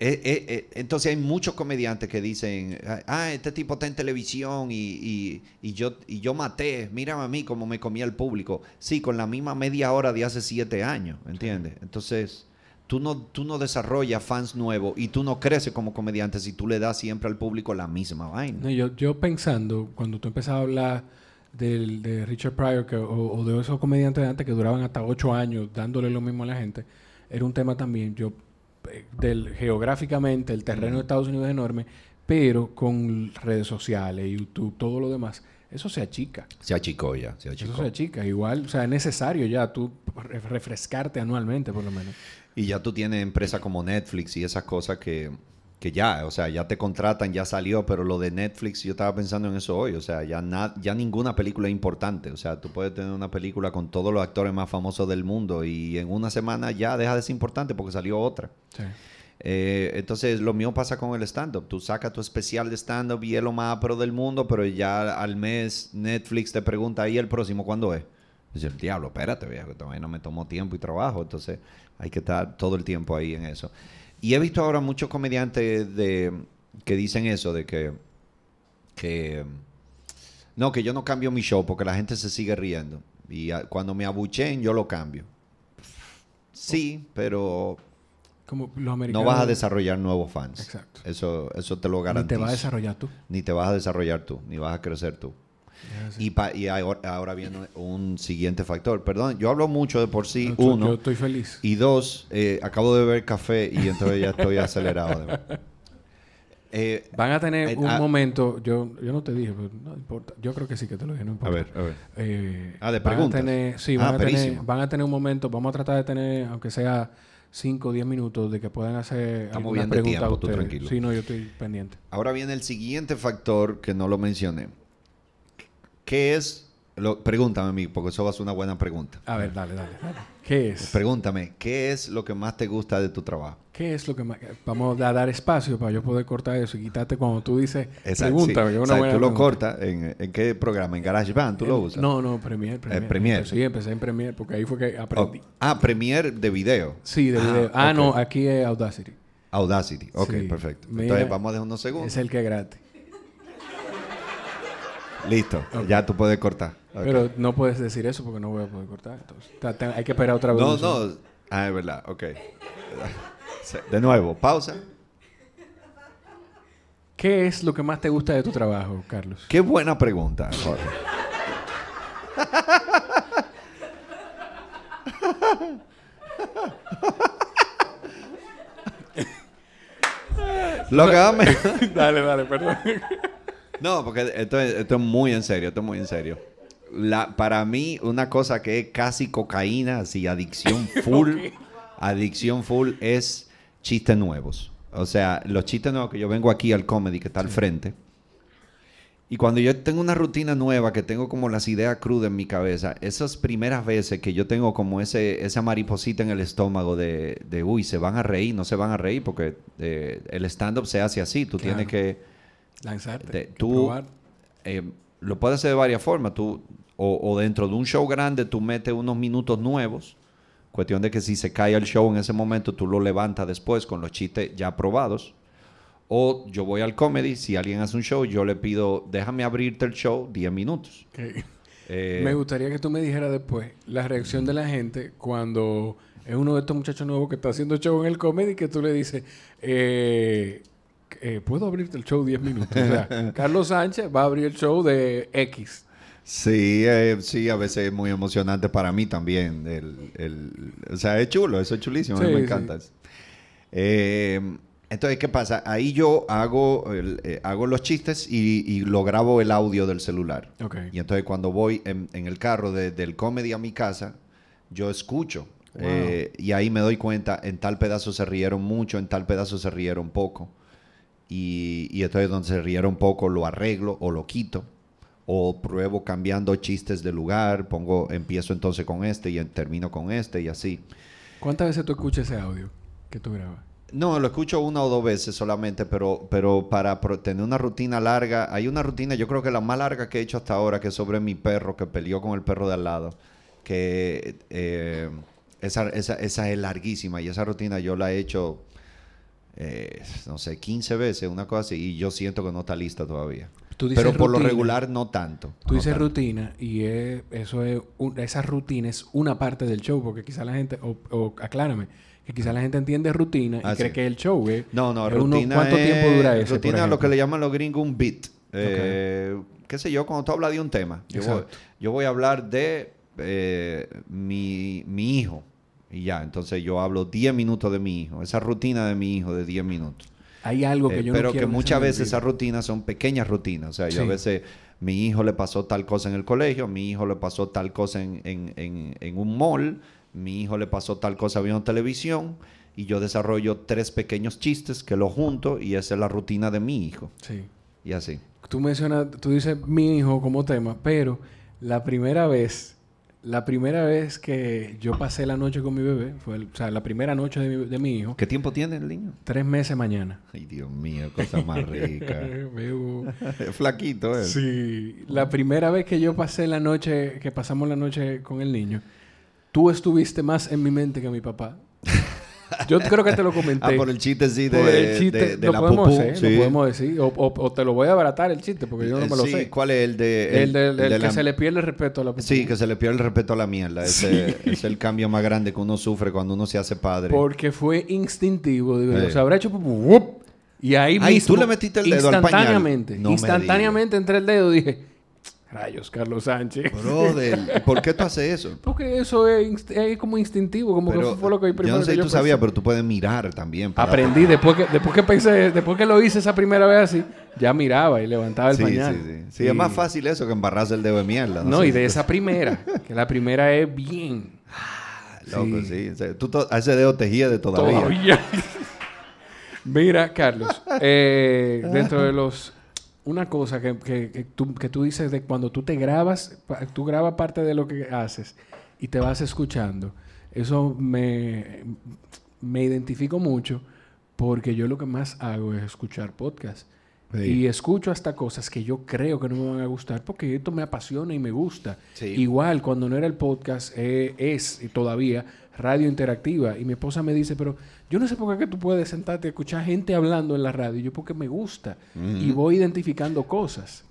Eh, eh, eh, entonces hay muchos comediantes que dicen, ah, este tipo está en televisión y, yo, y yo maté, mírame a mí como me comía el público. Sí, con la misma media hora de hace siete años, ¿entiendes? Entonces, tú no, tú no desarrollas fans nuevos y tú no creces como comediante si tú le das siempre al público la misma vaina. yo, yo pensando, cuando tú empezabas a hablar de Richard Pryor o, de esos comediantes de antes que duraban hasta ocho años dándole lo mismo a la gente, era un tema también, yo, del, geográficamente, el terreno de Estados Unidos es enorme, pero con redes sociales, YouTube, todo lo demás, eso se achica. Se achicó ya, se achicó. Eso se achica, igual, o sea, es necesario ya tú refrescarte anualmente por lo menos. Y ya tú tienes empresas como Netflix y esas cosas que que ya, o sea, ya te contratan, ya salió, pero lo de Netflix, yo estaba pensando en eso hoy, o sea, ya, ya ninguna película es importante, o sea, tú puedes tener una película con todos los actores más famosos del mundo y en una semana ya deja de ser importante porque salió otra. Eh, entonces, lo mismo pasa con el stand-up. Tú sacas tu especial de stand-up y es lo más pro del mundo, pero ya al mes Netflix te pregunta, ¿y el próximo cuándo es? Dice, el diablo, espérate, viejo, todavía no me tomó tiempo y trabajo. Entonces, hay que estar todo el tiempo ahí en eso. Y he visto ahora muchos comediantes de, que dicen eso, de que, que, no, que yo no cambio mi show porque la gente se sigue riendo. Y cuando me abuchen, yo lo cambio. Sí, pero Como no vas a desarrollar nuevos fans. Exacto. Eso, eso te lo garantizo. Ni te vas a desarrollar tú. Ni te vas a desarrollar tú, ni vas a crecer tú. Y, y ahora, viene un siguiente factor. Perdón, yo hablo mucho de por sí, uno. Yo estoy feliz. Y dos, eh, acabo de beber café y entonces ya estoy acelerado. Eh, Van a tener un ah, momento, yo, yo no te dije, pero no importa. Yo creo que sí que te lo dije, no importa. A ver, a ver. Eh, ah, de preguntas. sí, van, ah, a tener, van a tener un momento, vamos a tratar de tener, aunque sea 5 o 10 minutos, de que puedan hacer Estamos alguna pregunta tiempo, Tú tranquilo. Sí, no, yo estoy pendiente. Ahora viene el siguiente factor que no lo mencioné. ¿Qué es? Lo, pregúntame a mí, porque eso va a ser una buena pregunta. A ver, dale, dale, ¿Qué es? Pregúntame, ¿qué es lo que más te gusta de tu trabajo? ¿Qué es lo que más? Vamos a dar espacio para yo poder cortar eso y quitarte cuando tú dices pregúntame. Sí. Una tú lo cortas en, en, qué programa? ¿En GarageBand tú lo usas? No, no, Premiere. Premiere. Eh, Premiere. Sí, empecé en Premiere porque ahí fue que aprendí. Oh, ah, Premiere de video. Sí, de video. Ah, no, aquí es Audacity. Audacity, ok, perfecto. Entonces vamos a dejar unos segundos. Es el que es gratis. Listo, ya tú puedes cortar. Pero no puedes decir eso porque no voy a poder cortar. Entonces, hay que esperar otra vez. No, no. Ah, es verdad. Ok. De nuevo, pausa. ¿Qué es lo que más te gusta de tu trabajo, Carlos? Qué buena pregunta, Jorge. lo que me... dale, dale, perdón. No, porque esto, es muy en serio, esto es muy en serio. La, para mí, una cosa que es casi cocaína, así, adicción full, adicción full es chistes nuevos. O sea, los chistes nuevos que yo vengo aquí al comedy que está al frente. Y cuando yo tengo una rutina nueva, que tengo como las ideas crudas en mi cabeza, esas primeras veces que yo tengo como ese, esa mariposita en el estómago de, de uy, se van a reír, no se van a reír, porque eh, el stand-up se hace así, tú tienes que Lanzarte. tú eh, lo puedes hacer de varias formas. Tú, o, dentro de un show grande, tú metes unos minutos nuevos. Cuestión de que si se cae el show en ese momento, tú lo levantas después con los chistes ya probados. O yo voy al comedy, si alguien hace un show, yo le pido, déjame abrirte el show 10 minutos. Eh, me gustaría que tú me dijeras después la reacción de la gente cuando es uno de estos muchachos nuevos que está haciendo show en el comedy que tú le dices, eh, eh, ¿puedo abrirte el show 10 minutos? O sea, Carlos Sánchez va a abrir el show de X. Sí, eh, sí, a veces es muy emocionante para mí también. o sea, es chulo, eso es chulísimo, me encanta. Eh, entonces, ¿qué pasa? Ahí yo hago, hago los chistes y, lo grabo el audio del celular. Y entonces cuando voy en, el carro del comedy a mi casa, yo escucho. y ahí me doy cuenta, en tal pedazo se rieron mucho, en tal pedazo se rieron poco. Y, y entonces donde se riera un poco lo arreglo o lo quito. O pruebo cambiando chistes de lugar, pongo, empiezo entonces con este y termino con este y así. ¿Cuántas veces tú escuchas ese audio que tú grabas? No, lo escucho una o dos veces solamente, pero, pero para tener una rutina larga, hay una rutina, yo creo que la más larga que he hecho hasta ahora, que es sobre mi perro, que peleó con el perro de al lado, que eh, esa, esa, esa es larguísima y esa rutina yo la he hecho eh, no sé, 15 veces, una cosa así, y yo siento que no está lista todavía. Pero por lo regular no tanto. Tú dices rutina y eso es esa rutina es una parte del show, porque quizá la gente, o, aclárame, que quizá la gente entiende rutina y ah, cree que es el show. ¿eh? No, no, rutina ¿Cuánto tiempo dura eso? Rutina es lo que le llaman los gringos un beat. Eh, qué sé yo, cuando tú hablas de un tema, yo, voy, yo voy, a hablar de eh, mi, mi hijo. Y ya, entonces yo hablo 10 minutos de mi hijo, esa rutina de mi hijo de 10 minutos. Hay algo que eh, yo Pero que muchas veces esas rutinas son pequeñas rutinas. O sea, yo a veces mi hijo le pasó tal cosa en el colegio, mi hijo le pasó tal cosa en, en, en, un mall, mi hijo le pasó tal cosa viendo televisión y yo desarrollo tres pequeños chistes que lo junto y esa es la rutina de mi hijo. Sí. Y así. Tú mencionas, tú dices mi hijo como tema, pero la primera vez la primera vez que yo pasé la noche con mi bebé, fue o sea, la primera noche de mi, de mi, hijo. ¿Qué tiempo tiene el niño? Tres meses mañana. Ay, Dios mío, cosa más rica. Flaquito, ¿eh? Sí. La primera vez que yo pasé la noche, que pasamos la noche con el niño, tú estuviste más en mi mente que mi papá. Yo creo que te lo comenté. Ah, por el chiste sí de, el chiste, de, lo la podemos pupú, hacer, lo podemos decir. O, o, te lo voy a abaratar el chiste, porque yo no me lo sí, sé. ¿cuál es el de...? El, el, que la... se le pierde el respeto a la pupú. Sí, que se le pierde el respeto a la mierda. Ese es el cambio más grande que uno sufre cuando uno se hace padre. Porque fue instintivo. Digo. O sea, habrá hecho pupú. Y ahí Ay, mismo... tú le metiste el dedo al pañal. Instantáneamente. No instantáneamente entre el dedo dije... Rayos, Carlos Sánchez. Brother, ¿por qué tú haces eso? Porque eso es, es como instintivo, como pero, que fue lo que primero Yo no sé si tú pensé. sabías, pero tú puedes mirar también. Para Aprendí, después que, después que pensé, después que lo hice esa primera vez así, ya miraba y levantaba el sí, pañal. Sí, sí, sí. es más fácil eso que embarrarse el dedo de mierda. No, no y de esa primera, que la primera es bien. Ah, loco, sí. Tú a ese dedo tejía de todavía. Todavía. Mira, Carlos, eh, dentro de los una cosa que, que, que, tú, que, tú, dices de cuando tú te grabas, tú grabas parte de lo que haces y te vas escuchando. Eso me, me identifico mucho porque yo lo que más hago es escuchar podcasts. Sí. Y escucho hasta cosas que yo creo que no me van a gustar porque esto me apasiona y me gusta. Sí. Igual cuando no era el podcast, eh, es todavía radio interactiva. Y mi esposa me dice, pero yo no sé por qué tú puedes sentarte a escuchar gente hablando en la radio. Yo porque me gusta. Y voy identificando cosas.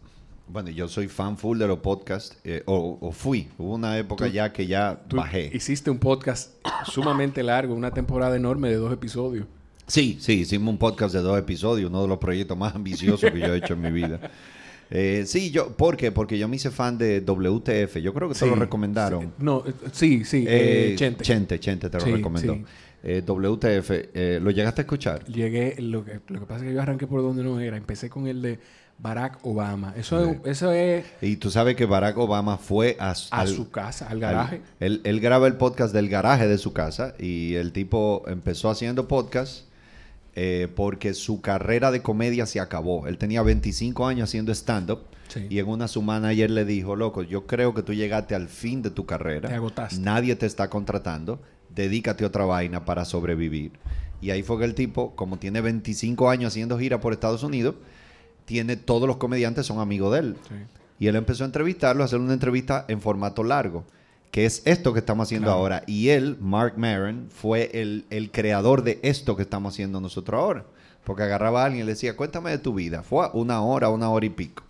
Bueno, yo soy fan full de los podcasts, eh, o, o, fui. Hubo una época tú, ya que ya bajé. Hiciste un podcast sumamente largo, una temporada enorme de dos episodios. Sí, sí, hicimos un podcast de dos episodios, uno de los proyectos más ambiciosos que yo he hecho en mi vida. Eh, sí, yo, ¿por qué? Porque yo me hice fan de WTF. Yo creo que sí, te lo recomendaron. Sí, no, sí, sí. Eh, Chente. Chente, Chente te lo sí, recomendó. sí. Eh, WTF, eh, ¿lo llegaste a escuchar? Llegué, lo que, lo que pasa es que yo arranqué por donde no era. Empecé con el de Barack Obama. Eso, es, eso es... Y tú sabes que Barack Obama fue a, a al, su casa, al garaje. Al, él, él graba el podcast del garaje de su casa y el tipo empezó haciendo podcast eh, porque su carrera de comedia se acabó. Él tenía 25 años haciendo stand-up sí. y en una semana ayer le dijo, loco, yo creo que tú llegaste al fin de tu carrera. Te agotaste. Nadie te está contratando. Dedícate a otra vaina para sobrevivir. Y ahí fue que el tipo, como tiene 25 años haciendo gira por Estados Unidos, tiene todos los comediantes son amigos de él. Sí. Y él empezó a entrevistarlo, a hacer una entrevista en formato largo, que es esto que estamos haciendo Claro. ahora. Y él, Mark Maron, fue el, el creador de esto que estamos haciendo nosotros ahora. Porque agarraba a alguien y le decía, cuéntame de tu vida. Fue una hora, una hora y pico.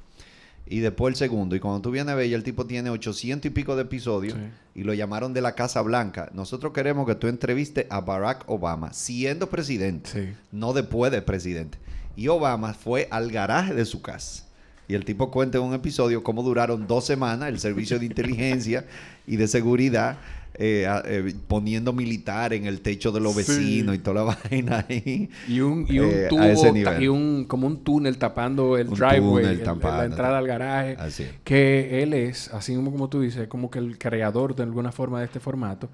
Y después el segundo. Y cuando tú vienes a ver, ya el tipo tiene 800 y pico de episodios Sí. y lo llamaron de la Casa Blanca. Nosotros queremos que tú entrevistes a Barack Obama siendo presidente, Sí. no después de presidente. Y Obama fue al garaje de su casa. Y el tipo cuenta en un episodio cómo duraron dos semanas el servicio de inteligencia y de seguridad eh, a- eh, poniendo militar en el techo de los Sí. vecinos y toda la vaina ahí. Y un, y un Eh, a tubo, ese ta- nivel. y un, como un túnel tapando el Un driveway, el- tapando. la entrada al garaje. Así. Que él es, así como, como tú dices, como que el creador de alguna forma de este formato.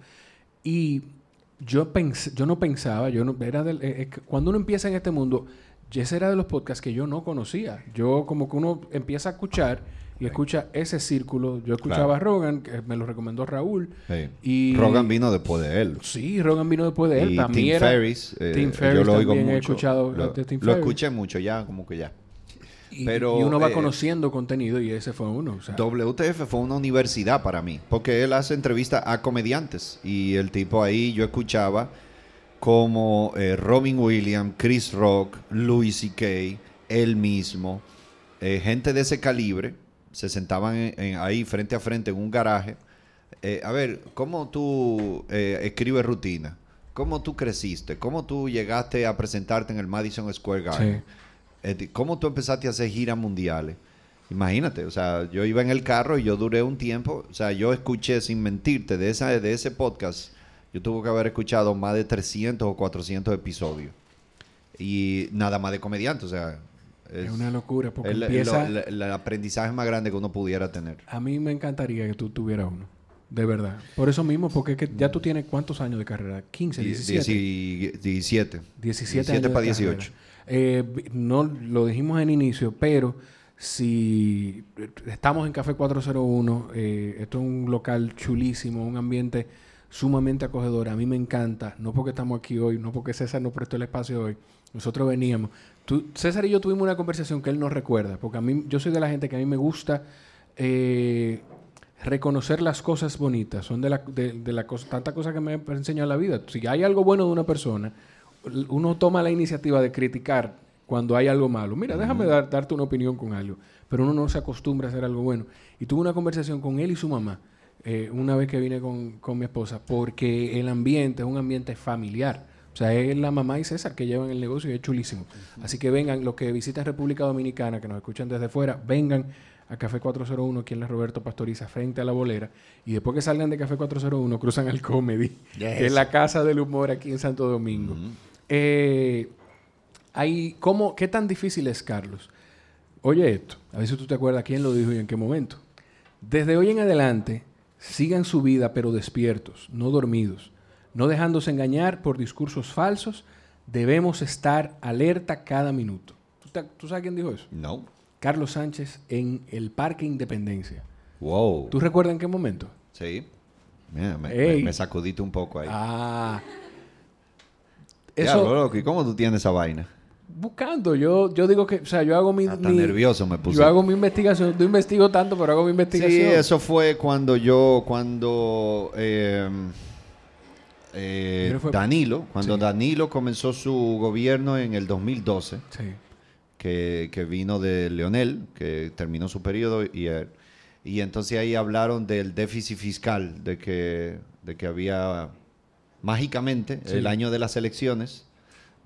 Y yo pensé, yo no pensaba, yo no, era del, eh, eh, cuando uno empieza en este mundo, ese era de los podcasts que yo no conocía. Yo como que uno empieza a escuchar y escucha ese círculo. Yo escuchaba a Rogan, que me lo recomendó Raúl. Sí. Y Rogan vino después de él. Sí, Rogan vino después de él. y también Tim era- eh, Tim yo lo oigo mucho. he escuchado lo, de Tim lo escuché mucho ya, como que ya. Y, Pero, y uno va eh, conociendo contenido y ese fue uno. o sea, WTF fue una universidad para mí, porque él hace entrevistas a comediantes y el tipo ahí yo escuchaba como eh, Robin Williams, Chris Rock, Louis C.K., él mismo, eh, gente de ese calibre, se sentaban en- en- ahí frente a frente en un garaje. Eh, a ver, ¿cómo tú escribes rutina? ¿Cómo tú creciste? ¿Cómo tú llegaste a presentarte en el Madison Square Garden? Sí. ¿Cómo tú empezaste a hacer giras mundiales? Imagínate, o sea, yo iba en el carro y yo duré un tiempo, o sea, yo escuché sin mentirte de esa de ese podcast, yo tuve que haber escuchado más de 300 o 400 episodios. Y nada más de comediante, o sea, es, una locura porque el, aprendizaje más grande que uno pudiera tener. A mí me encantaría que tú tuvieras uno. De verdad. Por eso mismo, porque que ya tú tienes cuántos años de carrera? 15, 17. 17. 17, años para 18. Eh, no lo dijimos en inicio, pero si estamos en Café 401, eh, esto es un local chulísimo, un ambiente sumamente acogedor. A mí me encanta, no porque estamos aquí hoy, no porque César nos prestó el espacio hoy. Nosotros veníamos. César y yo tuvimos una conversación que él nos recuerda, porque a mí, yo soy de la gente que a mí me gusta eh, reconocer las cosas bonitas. Son de la, de, la cosa, tanta cosa que me enseñado la vida. Si hay algo bueno de una persona, uno toma la iniciativa de criticar cuando hay algo malo. Mira, déjame darte una opinión con algo. Pero uno no se acostumbra a hacer algo bueno. Y tuve una conversación con él y su mamá eh, una vez que vine con, con, mi esposa, porque el ambiente es un ambiente familiar. O sea, es la mamá y César que llevan el negocio y es chulísimo. Así que vengan, los que visitan República Dominicana, que nos escuchan desde fuera, vengan a Café 401 aquí en la Roberto Pastoriza, frente a la bolera. Y después que salgan de Café 401, cruzan al Comedy, que es la casa del humor aquí en Santo Domingo. Eh, hay, ¿cómo, ¿Qué tan difícil es, Carlos? Oye esto, a ver si tú te acuerdas quién lo dijo y en qué momento. Desde hoy en adelante, sigan su vida pero despiertos, no dormidos, no dejándose engañar por discursos falsos. Debemos estar alerta cada minuto. ¿Tú, sabes quién dijo eso? No. Carlos Sánchez en el Parque Independencia. Wow. ¿Tú recuerdas en qué momento? Sí. me, sacudiste un poco ahí. Ah. Eso, ¿Y cómo tú tienes esa vaina? Buscando, yo, yo digo que, o sea, yo hago mi, nervioso me puse. Yo hago mi investigación, no investigo tanto, pero hago mi investigación. Sí, eso fue cuando yo, cuando em, eh, Danilo, cuando Danilo comenzó su gobierno en el 2012. Sí que, vino de Leonel, que terminó su periodo, y, y entonces ahí hablaron del déficit fiscal, de que, de que había mágicamente el año de las elecciones,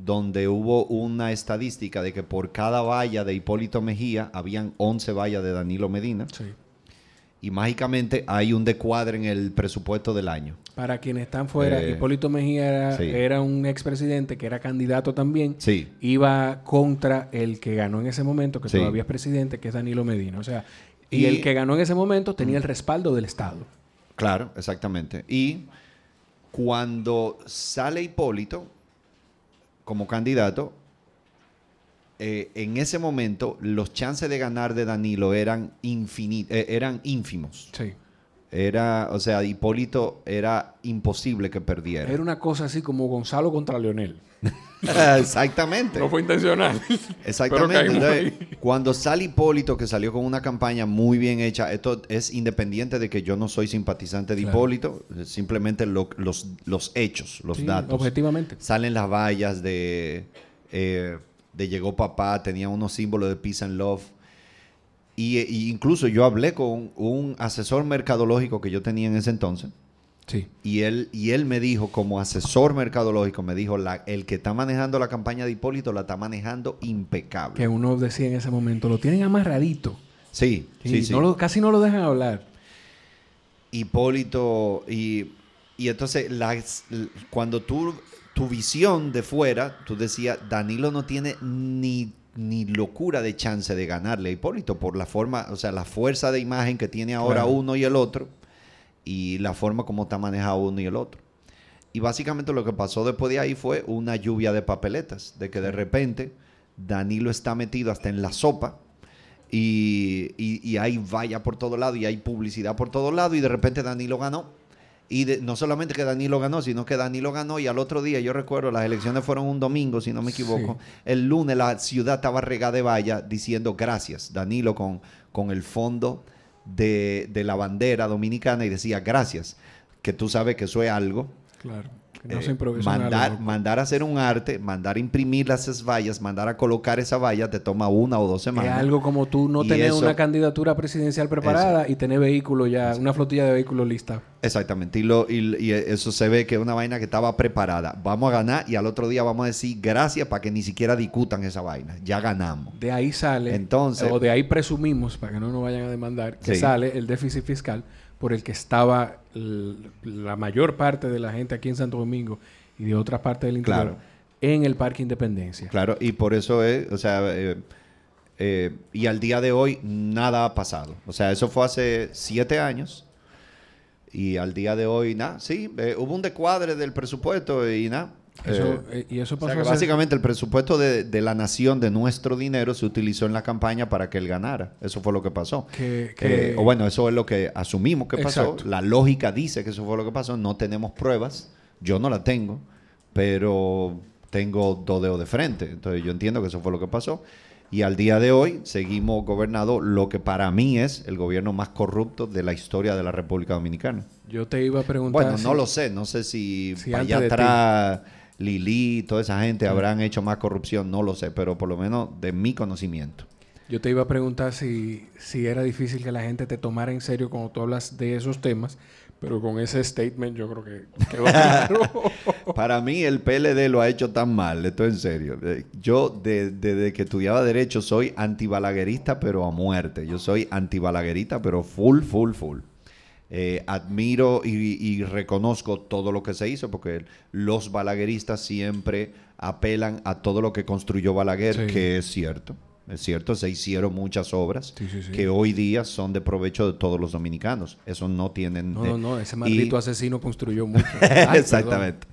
donde hubo una estadística de que por cada valla de Hipólito Mejía habían 11 vallas de Danilo Medina. Y mágicamente hay un decuadre en el presupuesto del año. Para quienes están fuera, eh, Hipólito Mejía era, un expresidente que era candidato también. Sí. Iba contra el que ganó en ese momento, que todavía es presidente, que es Danilo Medina. O sea, y, el que ganó en ese momento tenía el respaldo del Estado. Claro, exactamente. Y cuando sale Hipólito como candidato, eh, en ese momento los chances de ganar de Danilo eran, eh, eran ínfimos. Sí. Era, o sea, Hipólito era imposible que perdiera. Era una cosa así como Gonzalo contra Leonel. Exactamente. No fue intencional. Exactamente. cuando sale Hipólito, que salió con una campaña muy bien hecha, esto es independiente de que yo no soy simpatizante de Hipólito, simplemente los, los, hechos, los datos. Objetivamente. Salen las vallas de, eh, de Llegó Papá, tenía unos símbolos de Peace and Love. Y, incluso yo hablé con un asesor mercadológico que yo tenía en ese entonces. Sí. Y él, y él me dijo, como asesor mercadológico, me dijo, la, el que está manejando la campaña de Hipólito la está manejando impecable. Que uno decía en ese momento, lo tienen amarradito. Sí, sí, sí. casi no lo dejan hablar. Hipólito, y, y entonces cuando tú, tu visión de fuera, tú decías, Danilo no tiene ni ni locura de chance de ganarle a Hipólito por la forma, o sea, la fuerza de imagen que tiene ahora uno y el otro y la forma como está manejado uno y el otro. Y básicamente lo que pasó después de ahí fue una lluvia de papeletas, de que de repente Danilo está metido hasta en la sopa y, y, y hay valla por todo lado y hay publicidad por todo lado y de repente Danilo ganó y no solamente que Danilo ganó, sino que Danilo ganó y al otro día, yo recuerdo, las elecciones fueron un domingo, si no me equivoco. El lunes la ciudad estaba regada de valla diciendo gracias, Danilo con, con el fondo de, la bandera dominicana y decía gracias, que tú sabes que eso es algo. Claro. No eh, mandar, mandar a hacer un arte, mandar a imprimir las vallas, mandar a colocar esa valla, te toma una o dos semanas. Es algo como tú no tener una candidatura presidencial preparada y tener vehículos ya, una flotilla de vehículos lista. Exactamente. Y, lo, y, eso se ve que es una vaina que estaba preparada. Vamos a ganar y al otro día vamos a decir gracias para que ni siquiera discutan esa vaina. Ya ganamos. De ahí sale, Entonces, o de ahí presumimos, para que no nos vayan a demandar, que sale el déficit fiscal por el que estaba la mayor parte de la gente aquí en Santo Domingo y de otras partes del interior en el Parque Independencia. Claro, y por eso es, o sea, eh, eh, y al día de hoy nada ha pasado. O sea, eso fue hace siete años y al día de hoy nada, sí, eh, hubo un descuadre del presupuesto y nada. Eso, eh, y eso pasó básicamente el presupuesto de, la nación, de nuestro dinero, se utilizó en la campaña para que él ganara. Eso fue lo que pasó. Que, o bueno, eso es lo que asumimos que pasó. La lógica dice que eso fue lo que pasó. No tenemos pruebas. Yo no la tengo, pero tengo dos dedos de frente. Entonces yo entiendo que eso fue lo que pasó. Y al día de hoy seguimos gobernando lo que para mí es el gobierno más corrupto de la historia de la República Dominicana. Yo te iba a preguntar. Bueno, no lo sé. No sé si, si allá atrás Lili, toda esa gente habrán hecho más corrupción, no lo sé, pero por lo menos de mi conocimiento. Yo te iba a preguntar si, si era difícil que la gente te tomara en serio cuando tú hablas de esos temas, pero con ese statement yo creo que quedó claro. Para mí el PLD lo ha hecho tan mal, esto en serio. Yo desde que estudiaba Derecho soy antibalaguerista, pero a muerte. Yo soy antibalaguerista, pero full, full, full. Eh, admiro y, reconozco todo lo que se hizo, porque los balagueristas siempre apelan a todo lo que construyó Balaguer, que es cierto. Es cierto, se hicieron muchas obras que hoy día son de provecho de todos los dominicanos. Eso no tienen... No, no, no, ese maldito asesino construyó mucho. Exactamente.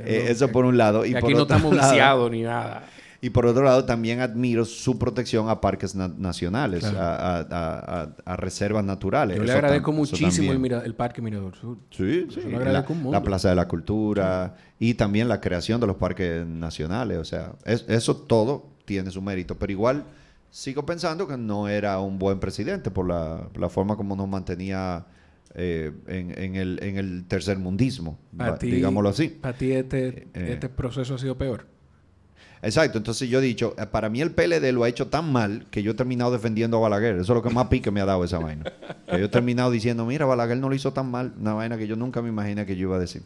Eh, eso por un lado. Y, aquí no estamos viciados ni nada. Y por otro lado, también admiro su protección a parques nacionales, a, reservas naturales. Yo le agradezco muchísimo el, Parque Mirador Sur. Sí, sí. la, Plaza de la Cultura y también la creación de los parques nacionales. O sea, eso todo tiene su mérito. Pero igual sigo pensando que no era un buen presidente por la, forma como nos mantenía eh, en, el, en el tercer mundismo, digámoslo así. ¿Para ti este, eh, este proceso ha sido peor? Exacto, entonces yo he dicho, eh, para mí el PLD lo ha hecho tan mal que yo he terminado defendiendo a Balaguer. Eso es lo que más pique me ha dado esa vaina. Que yo he terminado diciendo, mira, Balaguer no lo hizo tan mal. Una vaina que yo nunca me imaginé que yo iba a decir.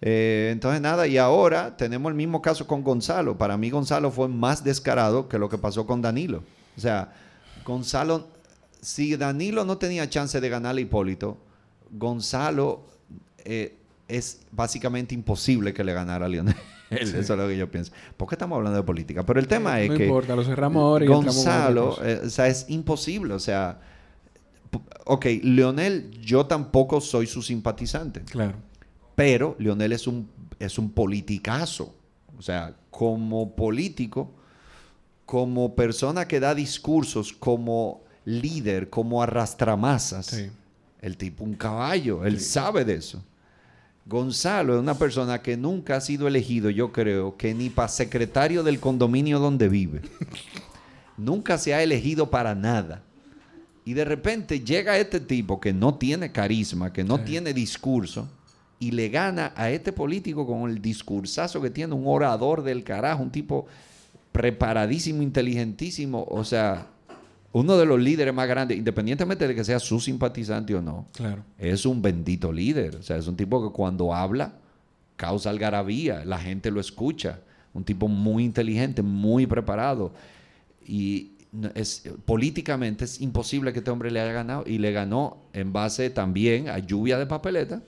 Eh, entonces nada, y ahora tenemos el mismo caso con Gonzalo. Para mí Gonzalo fue más descarado que lo que pasó con Danilo. O sea, Gonzalo, si Danilo no tenía chance de ganar a Hipólito, Gonzalo eh, es básicamente imposible que le ganara a Lionel. Eso es lo que yo pienso. ¿Por qué estamos hablando de política? Pero el tema es no que. importa, lo cerramos ahora y Gonzalo, eh, o sea, es imposible. O sea, ok, Leonel, yo tampoco soy su simpatizante. Claro. Pero Leonel es un, es un politicazo. O sea, como político, como persona que da discursos, como líder, como arrastramasas. El tipo un caballo, él sabe de eso. Gonzalo es una persona que nunca ha sido elegido, yo creo, que ni para secretario del condominio donde vive. nunca se ha elegido para nada. Y de repente llega este tipo que no tiene carisma, que no tiene discurso, y le gana a este político con el discursazo que tiene, un orador del carajo, un tipo preparadísimo, inteligentísimo. O sea, uno de los líderes más grandes, independientemente de que sea su simpatizante o no, claro. es un bendito líder. O sea, es un tipo que cuando habla causa algarabía, la gente lo escucha. Un tipo muy inteligente, muy preparado. Y es, políticamente es imposible que este hombre le haya ganado. Y le ganó en base también a lluvia de papeleta.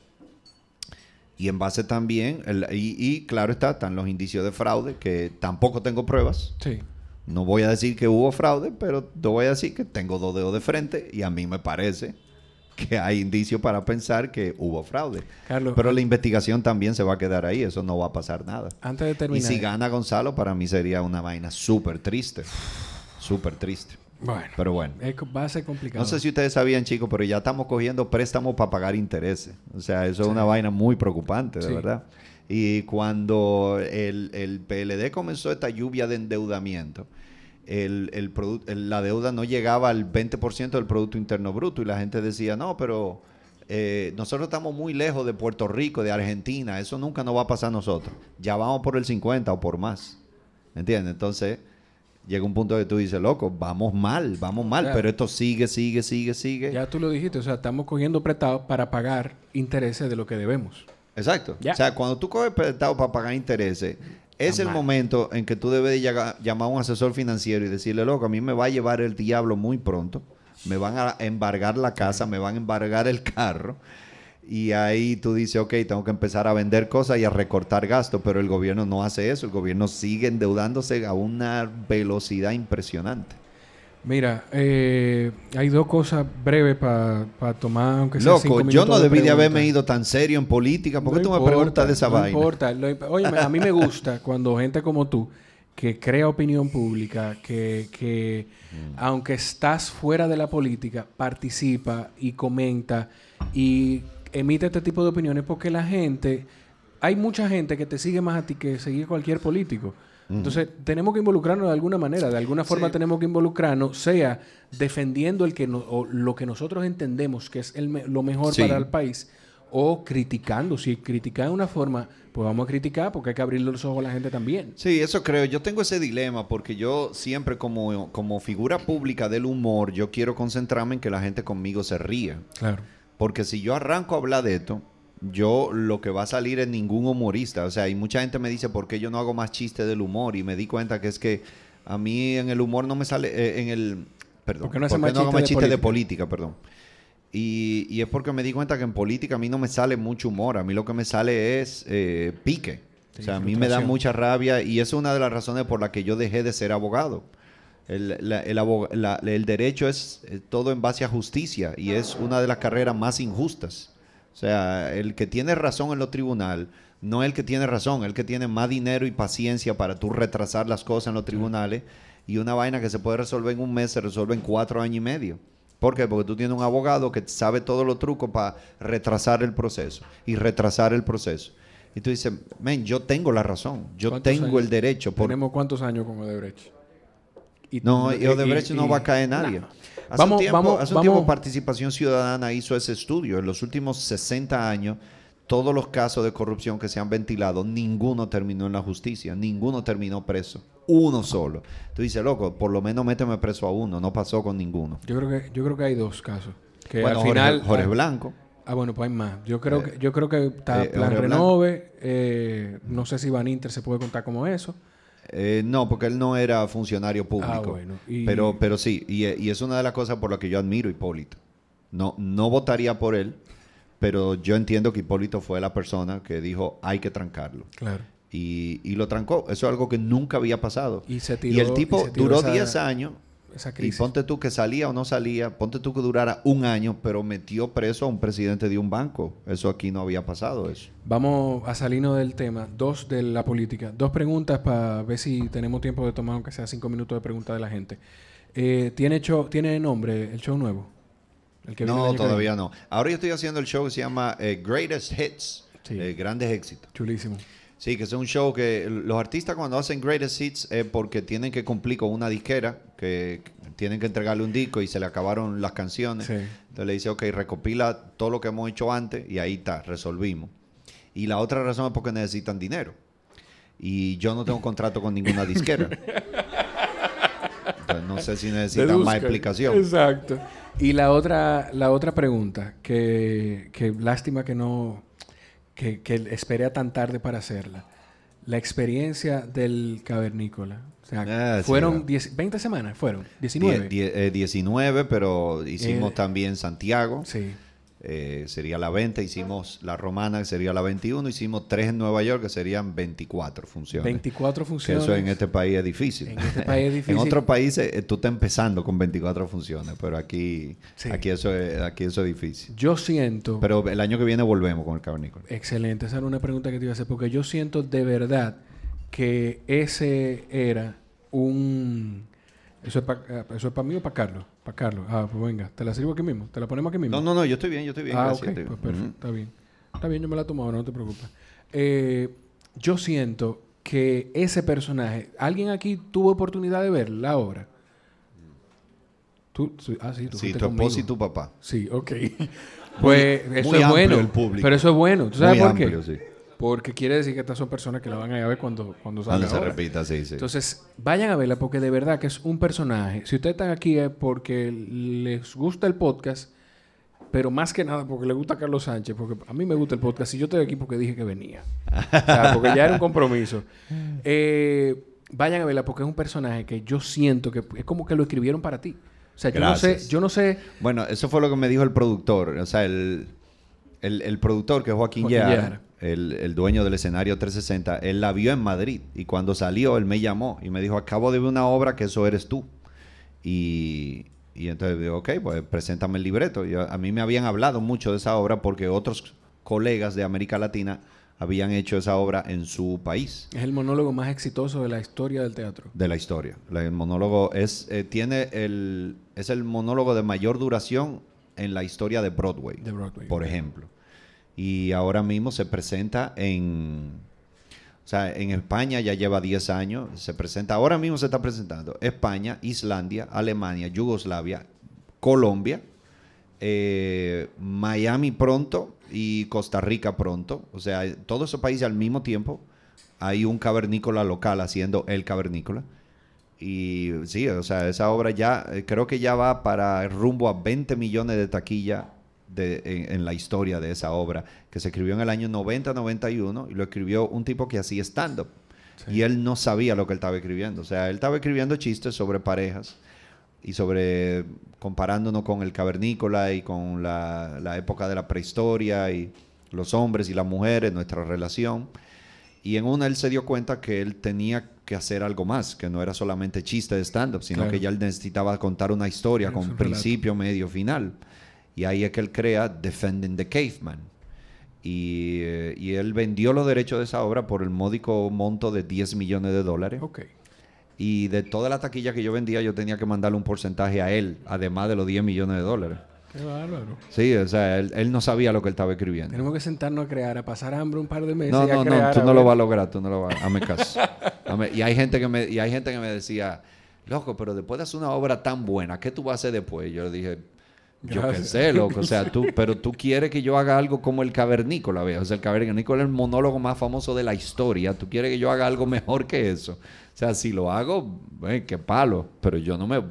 Y en base también, y, y claro está, están los indicios de fraude, que tampoco tengo pruebas. Sí no voy a decir que hubo fraude, pero te voy a decir que tengo dos dedos de frente y a mí me parece que hay indicios para pensar que hubo fraude. pero la investigación también se va a quedar ahí, eso no va a pasar nada. Antes de terminar. Y si gana Gonzalo, para mí sería una vaina súper triste. Súper triste. Bueno, pero bueno. va a ser complicado. No sé si ustedes sabían, chicos, pero ya estamos cogiendo préstamos para pagar intereses. O sea, eso es una vaina muy preocupante, de verdad. Y cuando el, el, PLD comenzó esta lluvia de endeudamiento, el, el la deuda no llegaba al 20% del Producto Interno Bruto y la gente decía, no, pero eh, nosotros estamos muy lejos de Puerto Rico, de Argentina, eso nunca nos va a pasar a nosotros. Ya vamos por el 50 o por más. ¿Entiendes? Entonces, llega un punto que tú dices, loco, vamos mal, vamos mal, pero esto sigue, sigue, sigue, sigue. Ya tú lo dijiste, o sea, estamos cogiendo prestado para pagar intereses de lo que debemos. Exacto. O sea, cuando tú coges prestado para pagar intereses, es el momento en que tú debes llamar a un asesor financiero y decirle, loco, a mí me va a llevar el diablo muy pronto, me van a embargar la casa, me van a embargar el carro. Y ahí tú dices, ok, tengo que empezar a vender cosas y a recortar gastos, pero el gobierno no hace eso. El gobierno sigue endeudándose a una velocidad impresionante. Mira, eh, hay dos cosas breves para tomar, aunque sea Loco, yo no debí de, haberme ido tan serio en política. ¿Por qué tú me preguntas de esa vaina? No importa. oye, a mí me gusta cuando gente como tú, que crea opinión pública, que, que mm. aunque estás fuera de la política, participa y comenta y emite este tipo de opiniones porque la gente, hay mucha gente que te sigue más a ti que seguir cualquier político. Entonces, tenemos que involucrarnos de alguna manera, de alguna forma tenemos que involucrarnos, sea defendiendo el que lo que nosotros entendemos que es lo mejor para el país, o criticando. Si criticar de una forma, pues vamos a criticar porque hay que abrirle los ojos a la gente también. Sí, eso creo. Yo tengo ese dilema porque yo siempre como, como figura pública del humor, yo quiero concentrarme en que la gente conmigo se ría. Claro. Porque si yo arranco a hablar de esto, yo lo que va a salir es ningún humorista. O sea, y mucha gente me dice, ¿por qué yo no hago más chiste del humor? Y me di cuenta que es que a mí en el humor no me sale, eh, en el, perdón, ¿Por no, más no hago más chiste de política, perdón. Y, y, es porque me di cuenta que en política a mí no me sale mucho humor, a mí lo que me sale es eh, pique. o sea, a mí me da mucha rabia y es una de las razones por las que yo dejé de ser abogado. El, el, derecho es todo en base a justicia y es una de las carreras más injustas. O sea, el que tiene razón en lo tribunal no es el que tiene razón, el que tiene más dinero y paciencia para tú retrasar las cosas en los tribunales y una vaina que se puede resolver en un mes se resuelve en cuatro años y medio. ¿Por qué? Porque tú tienes un abogado que sabe todos los trucos para retrasar el proceso y retrasar el proceso. Y tú dices, men, yo tengo la razón, yo tengo el derecho. ¿Tenemos cuántos años con Odebrecht? no, y Odebrecht no va a caer nadie. Hace vamos, un tiempo, vamos, hace un tiempo Participación Ciudadana hizo ese estudio. En los últimos 60 años, todos los casos de corrupción que se han ventilado, ninguno terminó en la justicia, ninguno terminó preso. Uno solo. Tú dices, loco, por lo menos méteme preso a uno. No pasó con ninguno. Yo creo que, yo creo que hay dos casos. Que bueno, al final, Jorge, Blanco. Ah, bueno, pues hay más. Yo creo que, yo creo que está eh, Plan Renove. Eh, no sé si Van Inter se puede contar como eso. Eh, no, porque él no era funcionario ah, público. pero, pero sí, y, es una de las cosas por las que yo admiro a Hipólito. No, no votaría por él, pero yo entiendo que Hipólito fue la persona que dijo hay que trancarlo. Claro. Y, y lo trancó. Eso es algo que nunca había pasado. Y, el tipo duró 10 años y ponte tú que salía o no salía, ponte tú que durara un año, pero metió preso a un presidente de un banco. Eso aquí no había pasado eso. Vamos a salirnos del tema. Dos de la política. Dos preguntas para ver si tenemos tiempo de tomar, aunque sea cinco minutos de pregunta de la gente. Eh, ¿tiene, show, ¿Tiene nombre el show nuevo? no, todavía no. Ahora yo estoy haciendo el show que se llama eh, Greatest Hits. Eh, grandes éxitos. Chulísimo. Sí, que es un show que los artistas cuando hacen greatest hits es porque tienen que cumplir con una disquera, que tienen que entregarle un disco y se le acabaron las canciones. Entonces le dice, ok, recopila todo lo que hemos hecho antes y ahí está, resolvimos. Y la otra razón es porque necesitan dinero. Y yo no tengo contrato con ninguna disquera. Entonces no sé si necesitan más explicación. Exacto. Y la otra, la otra pregunta, que, que lástima que no que, que esperé tan tarde para hacerla. La experiencia del cavernícola. O sea, ah, fueron 20 semanas, fueron 19. 19, pero hicimos eh, también Santiago. Sí. Eh, sería la 20, hicimos la romana, que sería la 21, hicimos tres en Nueva York, que serían 24 funciones. 24 funciones. eso en este país es difícil. En este país es difícil. en otros países eh, tú estás empezando con 24 funciones, pero aquí, aquí, eso es, aquí eso es difícil. Yo siento... Pero el año que viene volvemos con el cavernícola. Excelente, esa era una pregunta que te iba a hacer, porque yo siento de verdad que ese era un ¿Eso es para eso es para mí o para Carlos? Para Carlos. Ah, pues venga, te la sirvo aquí mismo. Te la ponemos aquí mismo. No, no, no, yo estoy bien, yo estoy bien. Ah, ok, pues perfecto, está bien. Está bien, yo me la tomo ahora, no te preocupes. Eh, yo siento que ese personaje, ¿alguien aquí tuvo oportunidad de ver la obra? Tú, ah, sí, tú sí, tu esposa y tu papá. Sí, ok. Pues eso es bueno. El público. Pero eso es bueno. ¿Tú sabes por qué? Sí. Porque quiere decir que estas son personas que la van a ver cuando, cuando salga. Cuando se repita, sí, sí. Entonces, vayan a verla porque de verdad que es un personaje. Si ustedes están aquí es porque les gusta el podcast, pero más que nada porque les gusta Carlos Sánchez, porque a mí me gusta el podcast y yo estoy aquí porque dije que venía. o sea, porque ya era un compromiso. Eh, vayan a verla porque es un personaje que yo siento que es como que lo escribieron para ti. O sea, yo no sé, yo no sé. Bueno, eso fue lo que me dijo el productor. O sea, el, el, productor, que es Joaquín, Joaquín el, dueño del escenario 360, él la vio en Madrid. Y cuando salió, él me llamó y me dijo, acabo de ver una obra que eso eres tú. Y, y entonces digo, ok, pues preséntame el libreto. A mí me habían hablado mucho de esa obra porque otros colegas de América Latina habían hecho esa obra en su país. Es el monólogo más exitoso de la historia del teatro. De la historia. El monólogo es, eh, tiene el, es el monólogo de mayor duración en la historia de Broadway, de Broadway por ejemplo. Y ahora mismo se presenta en, o sea, en España ya lleva 10 años, se presenta, ahora mismo se está presentando España, Islandia, Alemania, Yugoslavia, Colombia, eh, Miami pronto y Costa Rica pronto. O sea, todos esos países al mismo tiempo hay un cavernícola local haciendo el cavernícola. Y sí, o sea, esa obra ya, eh, creo que ya va para rumbo a 20 millones de taquilla de, en, la historia de esa obra, que se escribió en el año 90-91 y lo escribió un tipo que hacía stand-up. Y él no sabía lo que él estaba escribiendo. O sea, él estaba escribiendo chistes sobre parejas y sobre comparándonos con el cavernícola y con la, la, época de la prehistoria y los hombres y las mujeres, nuestra relación. Y en una él se dio cuenta que él tenía que hacer algo más, que no era solamente chiste de stand-up, sino que ya él necesitaba contar una historia con principio, medio, final. Y ahí es que él crea Defending the Caveman. Y, eh, y, él vendió los derechos de esa obra por el módico monto de 10 millones de dólares. Okay. Y de toda la taquilla que yo vendía, yo tenía que mandarle un porcentaje a él, además de los 10 millones de dólares. Qué bárbaro. Sí, o sea, él, no sabía lo que él estaba escribiendo. Tenemos que sentarnos a crear, a pasar hambre un par de meses. No, no, no, tú no lo vas a lograr, tú no lo vas a Hazme caso. y, hay gente que me, y hay gente que me decía, loco, pero después de hacer una obra tan buena, ¿qué tú vas a hacer después? Yo le dije, yo qué sé, loco. O sea, tú, pero tú quieres que yo haga algo como el cavernícola, ¿ves? O sea, el cavernícola es el monólogo más famoso de la historia. Tú quieres que yo haga algo mejor que eso. O sea, si lo hago, eh, qué palo. Pero yo no me,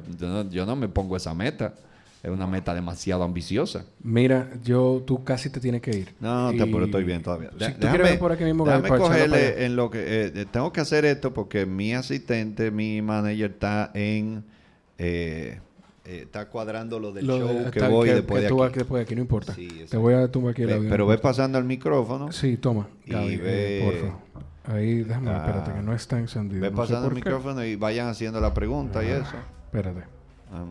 yo no, me pongo esa meta. Es una meta demasiado ambiciosa. Mira, yo, tú casi te tienes que ir. No, te, pero estoy bien todavía. Si déjame, por aquí mismo déjame cogerle en lo que... Eh, tengo que hacer esto porque mi asistente, mi manager está en... Eh, eh, está cuadrando lo del show que voy después de aquí. después de aquí, no importa. te voy a tomar aquí el audio. Pero ve pasando el micrófono. Sí, toma. y ve... por favor. Ahí, déjame, ah, espérate, que no está encendido. Ve pasando el micrófono y vayan haciendo la pregunta y eso. Espérate. Ah.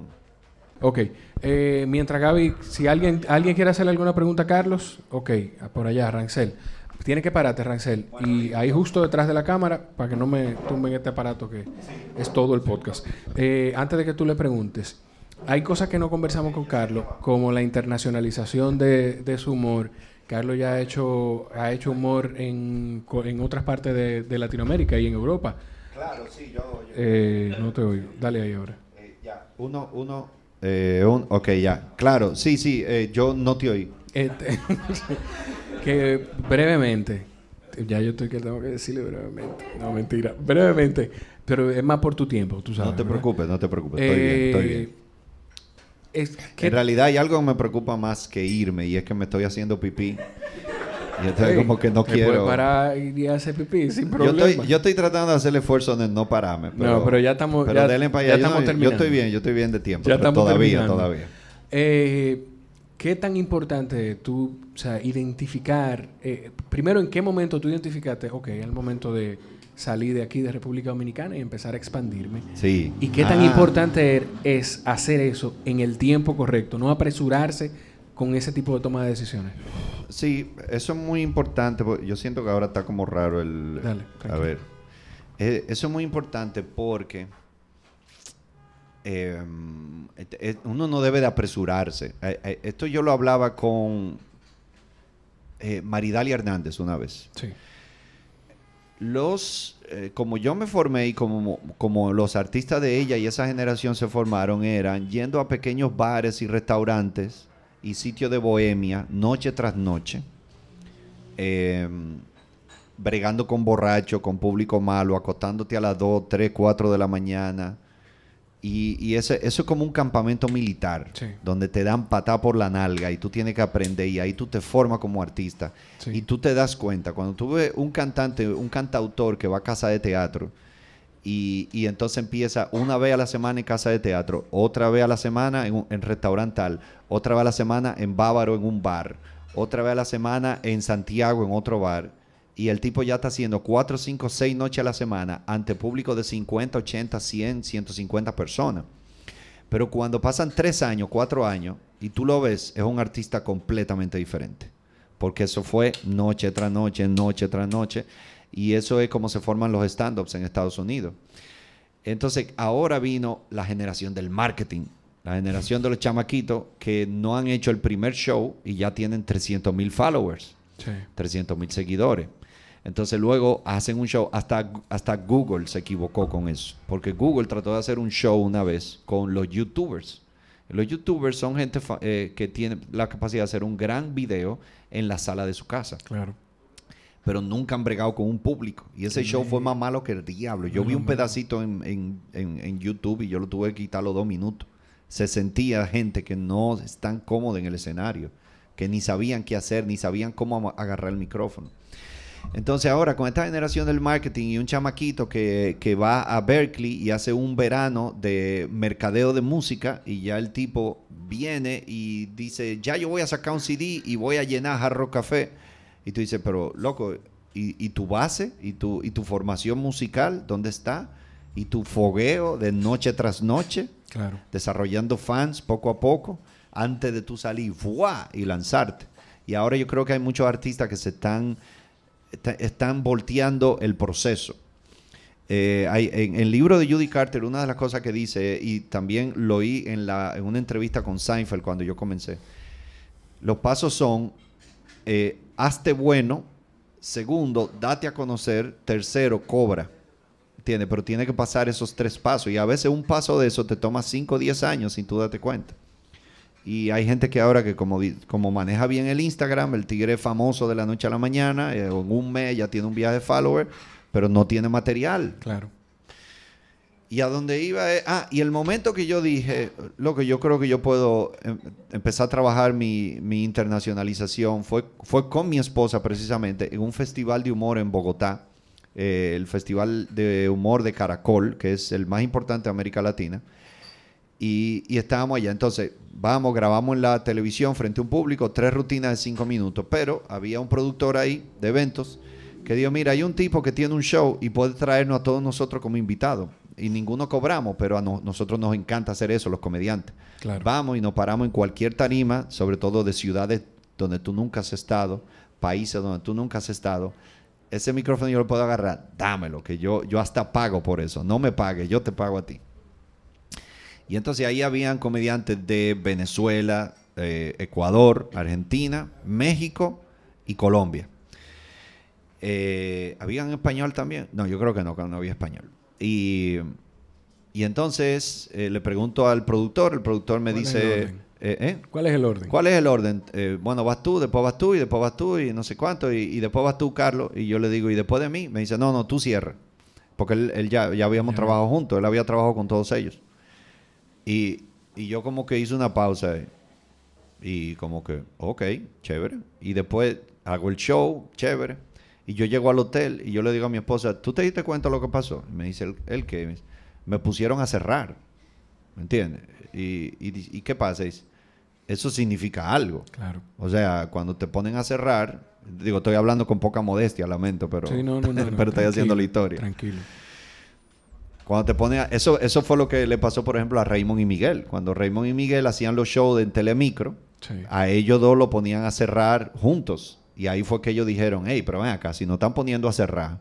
Ok. Eh, mientras Gaby, si alguien, alguien quiere hacerle alguna pregunta a Carlos, ok, por allá, Rancel. Tiene que pararte, Rancel. y ahí justo detrás de la cámara, para que no me tumben este aparato que es todo el podcast. Eh, antes de que tú le preguntes, hay cosas que no conversamos con Carlos, como la internacionalización de, su humor. Carlos ya ha hecho, ha hecho humor en, en otras partes de, Latinoamérica y en Europa. Claro, sí, yo... eh, no te oigo. Dale ahí ahora. Eh, ya, uno, uno... Eh, un, ok, ya. Claro, sí, sí, eh, yo no te oí. Este, que brevemente, ya yo estoy que tengo que decirle brevemente. No, mentira. Brevemente, pero es más por tu tiempo, tú sabes. No te preocupes, no te preocupes. Estoy bien, estoy bien en realidad hay algo que me preocupa más que irme y es que me estoy haciendo pipí. Y estoy como que no quiero. parar y hacer pipí sin problema. Yo estoy, yo estoy tratando de hacer el esfuerzo de no pararme. Pero, no, pero ya estamos. Pero ya, ya estamos terminando. Yo estoy bien, yo estoy bien de tiempo. Ya estamos todavía, todavía. Eh, ¿Qué tan importante tú, o sea, identificar, eh, primero, en qué momento tú identificaste, ok, el momento de salí de aquí, de República Dominicana, y empezar a expandirme. Sí. Y qué tan ah. importante er, es hacer eso en el tiempo correcto, no apresurarse con ese tipo de toma de decisiones. Sí, eso es muy importante. Yo siento que ahora está como raro el... Dale, a ver. Eh, eso es muy importante porque em, uno no debe de apresurarse. Eh, eh, esto yo lo hablaba con Maridalia Hernández una vez. Sí los, eh, como yo me formé y como, como los artistas de ella y esa generación se formaron, eran yendo a pequeños bares y restaurantes y sitios de bohemia, noche tras noche, em, bregando con borracho, con público malo, acostándote a las 2, 3, 4 de la mañana. Y, ese, eso es como un campamento militar, donde te dan patá por la nalga y tú tienes que aprender y ahí tú te formas como artista. Y tú te das cuenta, cuando tú ves un cantante, un cantautor que va a casa de teatro y, entonces empieza una vez a la semana en casa de teatro, otra vez a la semana en, en restaurante tal, otra vez a la semana en Bávaro en un bar, otra vez a la semana en Santiago en otro bar, y el tipo ya está haciendo 4, 5, 6 noches a la semana ante público de 50, 80, 100, 150 personas. Pero cuando pasan 3 años, 4 años, y tú lo ves, es un artista completamente diferente. Porque eso fue noche tras noche, noche tras noche. Y eso es como se forman los stand-ups en Estados Unidos. Entonces, ahora vino la generación del marketing. La generación de los chamaquitos que no han hecho el primer show y ya tienen 300 mil followers. 300 mil seguidores. Entonces luego hacen un show, hasta, hasta Google se equivocó con eso, porque Google trató de hacer un show una vez con los youtubers. Los youtubers son gente eh, que tiene la capacidad de hacer un gran video en la sala de su casa. Claro. Pero nunca han bregado con un público. Y ese show fue más malo que el diablo. Yo vi un pedacito en, en, YouTube y yo lo tuve que quitar los dos minutos. Se sentía gente que no están cómoda en el escenario, que ni sabían qué hacer, ni sabían cómo agarrar el micrófono. Entonces ahora con esta generación del marketing y un chamaquito que, va a Berkeley y hace un verano de mercadeo de música y ya el tipo viene y dice, ya yo voy a sacar un CD y voy a llenar Jarro Café. Y tú dices, pero loco, ¿y, tu base? ¿Y tu, ¿Y tu formación musical? ¿Dónde está? ¿Y tu fogueo de noche tras noche? Claro. Desarrollando fans poco a poco antes de tú salir y lanzarte. Y ahora yo creo que hay muchos artistas que se están están volteando el proceso. Eh, hay, en, el libro de Judy Carter, una de las cosas que dice, y también lo oí en, la, en una entrevista con Seinfeld cuando yo comencé, los pasos son, eh, hazte bueno, segundo, date a conocer, tercero, cobra. ¿Entiendes? Pero tiene que pasar esos tres pasos. Y a veces un paso de eso te toma 5 o 10 años sin tú darte cuenta. Y hay gente que ahora que como, como maneja bien el Instagram, el tigre famoso de la noche a la mañana, eh, en un mes ya tiene un viaje de follower, pero no tiene material. Claro. Y a donde iba es, ah, y el momento que yo dije, lo que yo creo que yo puedo em, empezar a trabajar mi, mi, internacionalización fue, fue con mi esposa precisamente en un festival de humor en Bogotá, eh, el Festival de Humor de Caracol, que es el más importante de América Latina. Y, y, estábamos allá. Entonces, vamos, grabamos en la televisión frente a un público, tres rutinas de cinco minutos. Pero había un productor ahí de eventos que dijo, mira, hay un tipo que tiene un show y puede traernos a todos nosotros como invitados. Y ninguno cobramos, pero a nosotros nos encanta hacer eso, los comediantes. Vamos y nos paramos en cualquier tarima, sobre todo de ciudades donde tú nunca has estado, países donde tú nunca has estado. Ese micrófono yo lo puedo agarrar, dámelo, que yo, yo hasta pago por eso. No me pague, yo te pago a ti. Y entonces ahí habían comediantes de Venezuela, eh, Ecuador, Argentina, México y Colombia. Eh, ¿Habían español también? No, yo creo que no, que no había español. Y, y entonces eh, le pregunto al productor, el productor me dice... ¿Cuál es el orden? ¿Cuál es el orden? bueno, vas tú, después vas tú y después vas tú y no sé cuánto y, después vas tú, Carlos. Y yo le digo, ¿y después de mí? Me dice, no, no, tú cierra. Porque él, ya, ya habíamos trabajado juntos, él había trabajado con todos ellos. Y, yo como que hice una pausa y como que, ok, chévere. Y después hago el show, chévere. Y yo llego al hotel y yo le digo a mi esposa, ¿tú te diste cuenta de lo que pasó? Y me dice, ¿el, que Me pusieron a cerrar. ¿Me entiendes? Y, y, qué pasa? Eso significa algo. Claro. O sea, cuando te ponen a cerrar, digo, estoy hablando con poca modestia, lamento, pero, pero estoy haciendo la historia. Tranquilo. Cuando te pone eso, eso fue lo que le pasó, por ejemplo, a Raymond y Miguel. Cuando Raymond y Miguel hacían los shows en Telemicro, a ellos dos lo ponían a cerrar juntos. Y ahí fue que ellos dijeron, hey, pero ven acá, si no están poniendo a cerrar,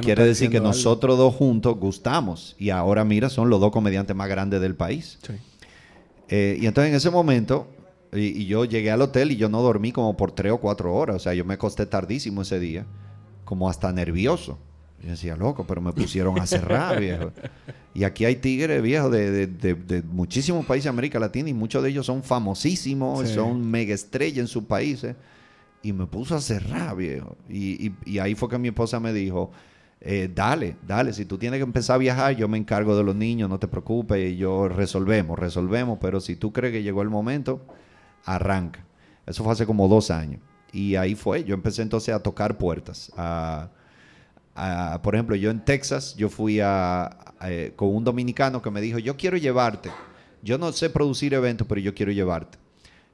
quiere decir que nosotros dos juntos gustamos. Y ahora, mira, son los dos comediantes más grandes del país. Eh, y entonces en ese momento, y, yo llegué al hotel y yo no dormí como por tres o cuatro horas. O sea, yo me acosté tardísimo ese día como hasta nervioso. Yo decía, loco, pero me pusieron a cerrar, viejo. Y aquí hay tigres, viejo, de, de, muchísimos países de América Latina y muchos de ellos son famosísimos, son mega estrellas en sus países. Y me puso a cerrar, viejo. Y, y, ahí fue que mi esposa me dijo, eh, dale, dale, si tú tienes que empezar a viajar, yo me encargo de los niños, no te preocupes, y yo resolvemos, resolvemos, pero si tú crees que llegó el momento, arranca. Eso fue hace como dos años. Y ahí fue, yo empecé entonces a tocar puertas. Por ejemplo, yo en Texas, yo fui a, eh, con un dominicano que me dijo, yo quiero llevarte. Yo no sé producir eventos, pero yo quiero llevarte.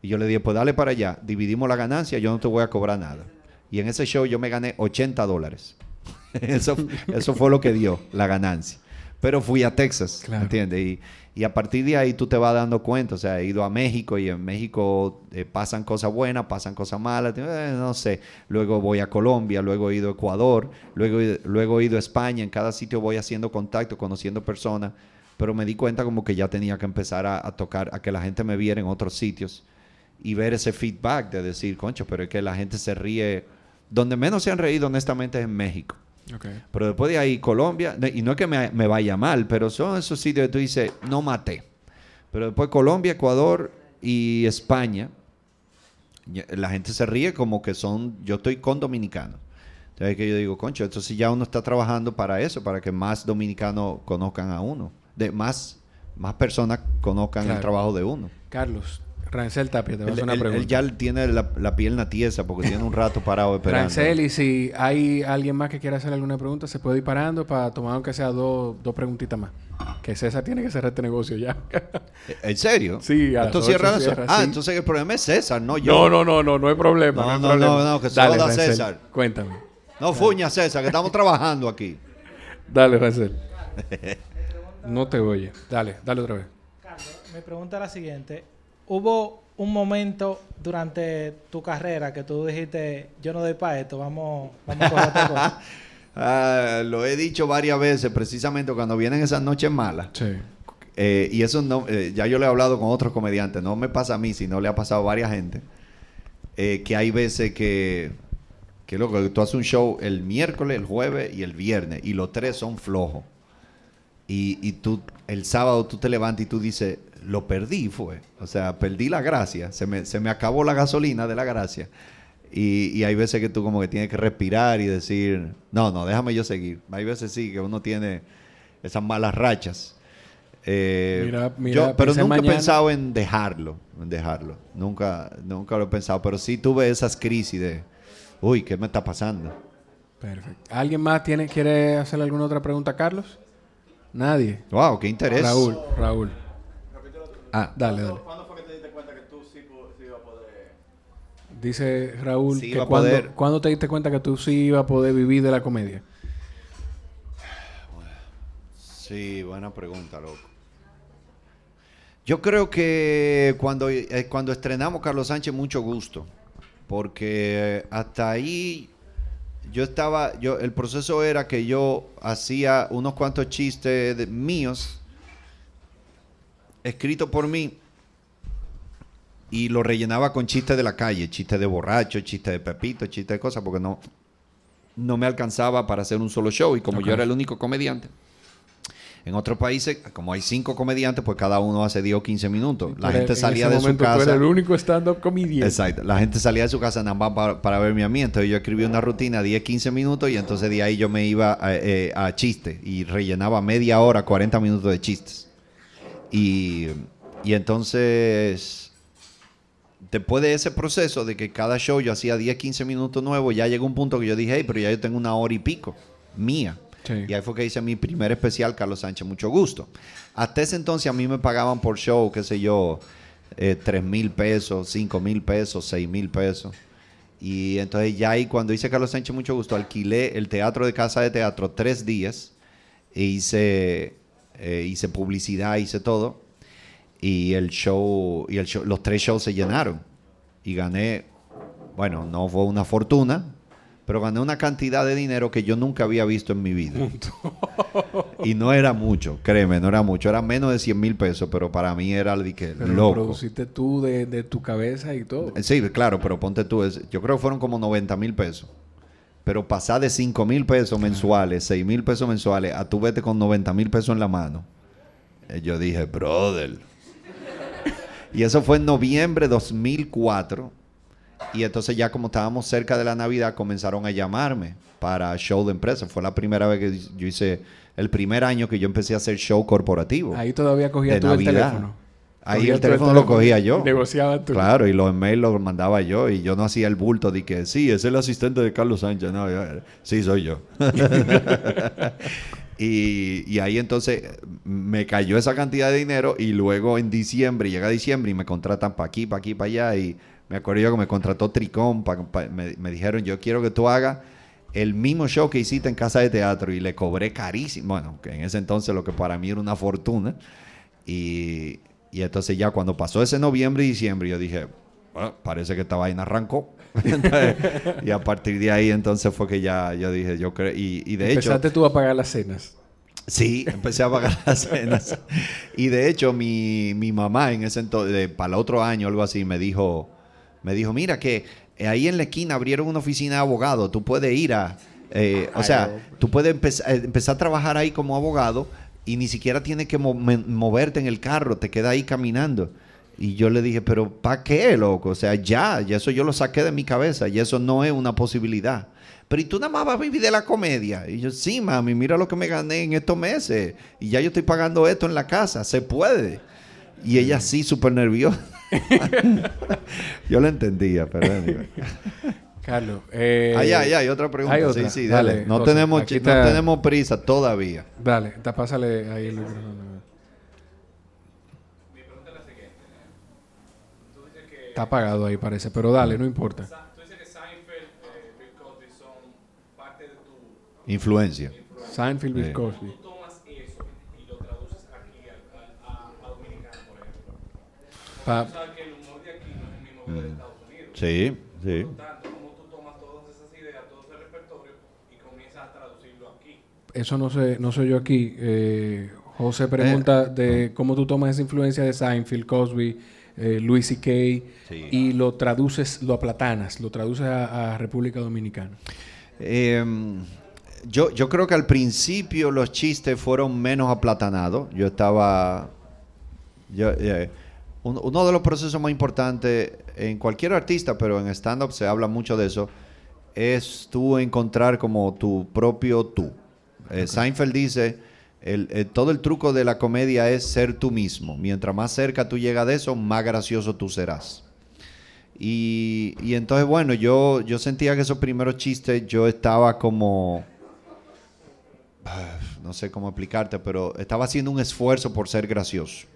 Y yo le dije, pues dale para allá, dividimos la ganancia, yo no te voy a cobrar nada. Y en ese show yo me gané 80 dólares. eso, eso fue lo que dio la ganancia. Pero fui a Texas, ¿entiendes? Y, y a partir de ahí tú te vas dando cuenta, o sea, he ido a México y en México eh, pasan cosas buenas, pasan cosas malas, eh, no sé. Luego voy a Colombia, luego he ido a Ecuador, luego, luego he ido a España, en cada sitio voy haciendo contacto, conociendo personas, pero me di cuenta como que ya tenía que empezar a, tocar, a que la gente me viera en otros sitios y ver ese feedback de decir, concho, pero es que la gente se ríe. Donde menos se han reído honestamente es en México. Pero después de ahí, Colombia, y no es que me, vaya mal, pero son esos sitios que tú dices, no maté. Pero después Colombia, Ecuador y España, la gente se ríe como que son, yo estoy con dominicanos. Entonces que yo digo, concho, entonces ya uno está trabajando para eso, para que más dominicanos conozcan a uno, de más, más personas conozcan el trabajo de uno. Carlos, Rancel Tapia, te voy a hacer una pregunta. Él ya tiene la, la pierna tiesa porque tiene un rato parado esperando. Rancel, y si hay alguien más que quiera hacer alguna pregunta, se puede ir parando para tomar aunque sea dos, dos preguntitas más. Que César tiene que cerrar este negocio ya. ¿En serio? Sí, a entonces Ah, entonces el problema es César, no yo. No, no, no, no, no hay problema. No, no, no, no, que se Dale, joda César. Cuéntame. No fuña, César, que estamos trabajando aquí. Dale, Rancel. no te oye. Dale, dale otra vez. Carlos, mi pregunta es la siguiente. Hubo un momento durante tu carrera que tú dijiste, yo no doy para esto, vamos, vamos a coger otra cosa? Ah, lo he dicho varias veces, precisamente cuando vienen esas noches malas. Sí. Eh, y eso no, eh, ya yo le he hablado con otros comediantes, no me pasa a mí, sino le ha pasado a varias gente, eh, que hay veces que, que loco, tú haces un show el miércoles, el jueves y el viernes, y los tres son flojos. Y, y tú, el sábado tú te levantas y tú dices, lo perdí fue. O sea, perdí la gracia. Se me, se me acabó la gasolina de la gracia. Y, y, hay veces que tú como que tienes que respirar y decir, no, no, déjame yo seguir. Hay veces sí que uno tiene esas malas rachas. Eh, mira, mira, pero nunca he pensado en dejarlo, en dejarlo. Nunca, nunca lo he pensado. Pero sí tuve esas crisis de, uy, ¿qué me está pasando? Perfecto. ¿Alguien más tiene, quiere hacerle alguna otra pregunta a Carlos? Nadie. Wow, qué interés. Raúl, Raúl. Ah, dale, dale. ¿Cuándo fue que te diste cuenta que tú sí, sí ibas a poder...? Dice Raúl que cuando, ¿cuándo te diste cuenta que tú sí ibas a poder vivir de la comedia? Sí, buena pregunta, loco. Yo creo que cuando, eh, cuando estrenamos Carlos Sánchez, mucho gusto. Porque hasta ahí yo estaba, yo, el proceso era que yo hacía unos cuantos chistes míos escrito por mí y lo rellenaba con chistes de la calle, chistes de borracho, chistes de pepito, chistes de cosas, porque no, no me alcanzaba para hacer un solo show y como yo era el único comediante. En otros países, como hay cinco comediantes, pues cada uno hace 10 o 15 minutos. La gente salía de su casa. el único stand-up comediante. Exacto. La gente salía de su casa nada más para, verme a mí. Entonces yo escribí una rutina 10, 15 minutos y entonces de ahí yo me iba a, eh, a chistes y rellenaba media hora, 40 minutos de chistes. Y, entonces, después de ese proceso de que cada show yo hacía 10, 15 minutos nuevos, ya llegó un punto que yo dije, hey, pero ya yo tengo una hora y pico mía. Y ahí fue que hice mi primer especial, Carlos Sánchez, mucho gusto. Hasta ese entonces a mí me pagaban por show, qué sé yo, eh, 3 mil pesos, 5 mil pesos, 6 mil pesos. Y entonces ya ahí cuando hice Carlos Sánchez, mucho gusto, alquilé el teatro de casa de teatro tres días e hice eh, hice publicidad, hice todo. Y el show, y el show, los tres shows se llenaron. Y gané, bueno, no fue una fortuna, pero gané una cantidad de dinero que yo nunca había visto en mi vida. y no era mucho, créeme, no era mucho, era menos de 100 mil pesos, pero para mí era de que pero Lo produciste tú de, tu cabeza y todo. Sí, claro, pero ponte tú, yo creo que fueron como 90 mil pesos. Pero pasar de 5 mil pesos mensuales, 6 mil pesos mensuales, a tú vete con 90 mil pesos en la mano. Eh, yo dije, brother. y eso fue en noviembre de 2004. Y entonces ya como estábamos cerca de la Navidad, comenzaron a llamarme para show de empresa. Fue la primera vez que yo hice, el primer año que yo empecé a hacer show corporativo. Ahí todavía cogía tú el teléfono. Ahí el teléfono, lo cogía yo. Negociaba tú. Claro, y los emails los mandaba yo y yo no hacía el bulto de que sí, es el asistente de Carlos Sánchez. No, sí, soy yo. y, y, ahí entonces me cayó esa cantidad de dinero y luego en diciembre, llega diciembre y me contratan para aquí, para aquí, para allá. Y me acuerdo yo que me contrató Tricón, me, me dijeron, yo quiero que tú hagas el mismo show que hiciste en casa de teatro y le cobré carísimo. Bueno, que en ese entonces lo que para mí era una fortuna. Y, y entonces ya cuando pasó ese noviembre y diciembre, yo dije, bueno, parece que esta vaina arrancó. y a partir de ahí entonces fue que ya yo dije, yo creo, y, y de hecho... Empezaste tú a pagar las cenas. Sí, empecé a pagar las cenas. Y de hecho mi, mi mamá en ese entonces, para el otro año, algo así, me dijo, me dijo, mira que ahí en la esquina abrieron una oficina de abogado, tú puedes ir a... Eh, o sea, tú puedes empezar a trabajar ahí como abogado y ni siquiera tienes que moverte en el carro, te queda ahí caminando. Y yo le dije, pero ¿para qué, loco? O sea, ya, ya eso yo lo saqué de mi cabeza y eso no es una posibilidad. Pero ¿y tú nada más vas a vivir de la comedia? Y yo, sí, mami, mira lo que me gané en estos meses. Y ya yo estoy pagando esto en la casa, se puede. Y ella sí, súper nerviosa. yo lo entendía, pero... Carlos. Eh, ay, ay, hay otra pregunta. Sí, sí, dale. no, tenemos, no tenemos prisa todavía. Dale, pásale ahí el micrófono. Está apagado ahí, parece, pero dale, no importa. Tú dices que Seinfeld, eh, Bill Cosby son parte de tu influencia. Seinfeld, Bill Cosby. Tú tomas eso y lo traduces aquí a, a, a Dominicano, por ejemplo. Pa tú sabes que el humor de aquí no es el mismo que de mm. Estados Unidos. Sí, sí. Eso no sé, no soy yo aquí. Eh, José pregunta eh, de cómo tú tomas esa influencia de Seinfeld, Cosby, eh, Louis C.K. y lo traduces, lo aplatanas, lo traduces a, República Dominicana. Em, yo, yo creo que al principio los chistes fueron menos aplatanados. Yo estaba... uno de los procesos más importantes en cualquier artista, pero en stand-up se habla mucho de eso, es tú encontrar como tu propio tú. Eh, Seinfeld dice, el, todo el truco de la comedia es ser tú mismo. Mientras más cerca tú llegas de eso, más gracioso tú serás. Y, entonces, bueno, yo, yo sentía que esos primeros chistes yo estaba como... No sé cómo explicarte, pero estaba haciendo un esfuerzo por ser gracioso.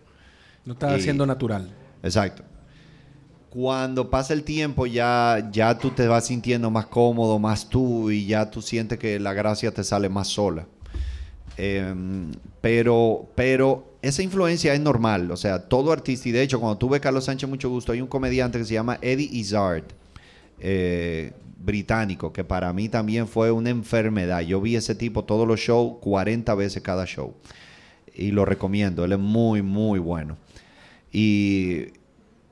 No estaba siendo natural. Exacto. Cuando pasa el tiempo ya, ya tú te vas sintiendo más cómodo, más tú, y ya tú sientes que la gracia te sale más sola. Em, pero, pero esa influencia es normal, o sea, todo artista, y de hecho cuando tuve Carlos Sánchez mucho gusto, hay un comediante que se llama Eddie Izzard, eh, británico, que para mí también fue una enfermedad. Yo vi ese tipo todos los shows, 40 veces cada show, y lo recomiendo, él es muy, muy bueno. Y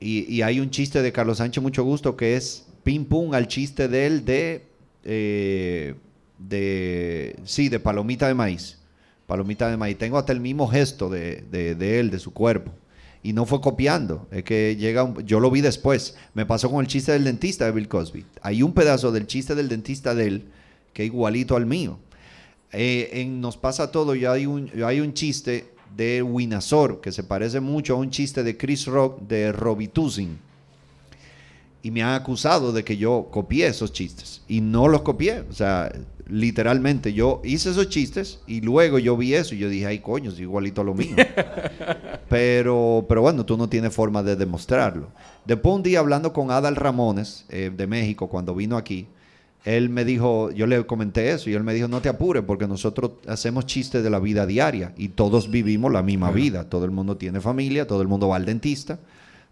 y, hay un chiste de Carlos Sánchez, mucho gusto, que es pim pum al chiste de él de, eh, de, sí, de palomita de maíz. Palomita de maíz. Tengo hasta el mismo gesto de, de, él, de su cuerpo. Y no fue copiando, es que llega, yo lo vi después. Me pasó con el chiste del dentista de Bill Cosby. Hay un pedazo del chiste del dentista de él que es igualito al mío. Eh, en Nos pasa todo, y hay un, hay un chiste de Winazor, que se parece mucho a un chiste de Chris Rock de Robitussin. Y me han acusado de que yo copié esos chistes. Y no los copié. O sea, literalmente yo hice esos chistes y luego yo vi eso y yo dije, ay coño, es igualito a lo mío. pero, pero bueno, tú no tienes forma de demostrarlo. Después un día hablando con Adal Ramones eh, de México cuando vino aquí, él me dijo, yo le comenté eso y él me dijo, no te apures porque nosotros hacemos chistes de la vida diaria y todos vivimos la misma vida. Todo el mundo tiene familia, todo el mundo va al dentista,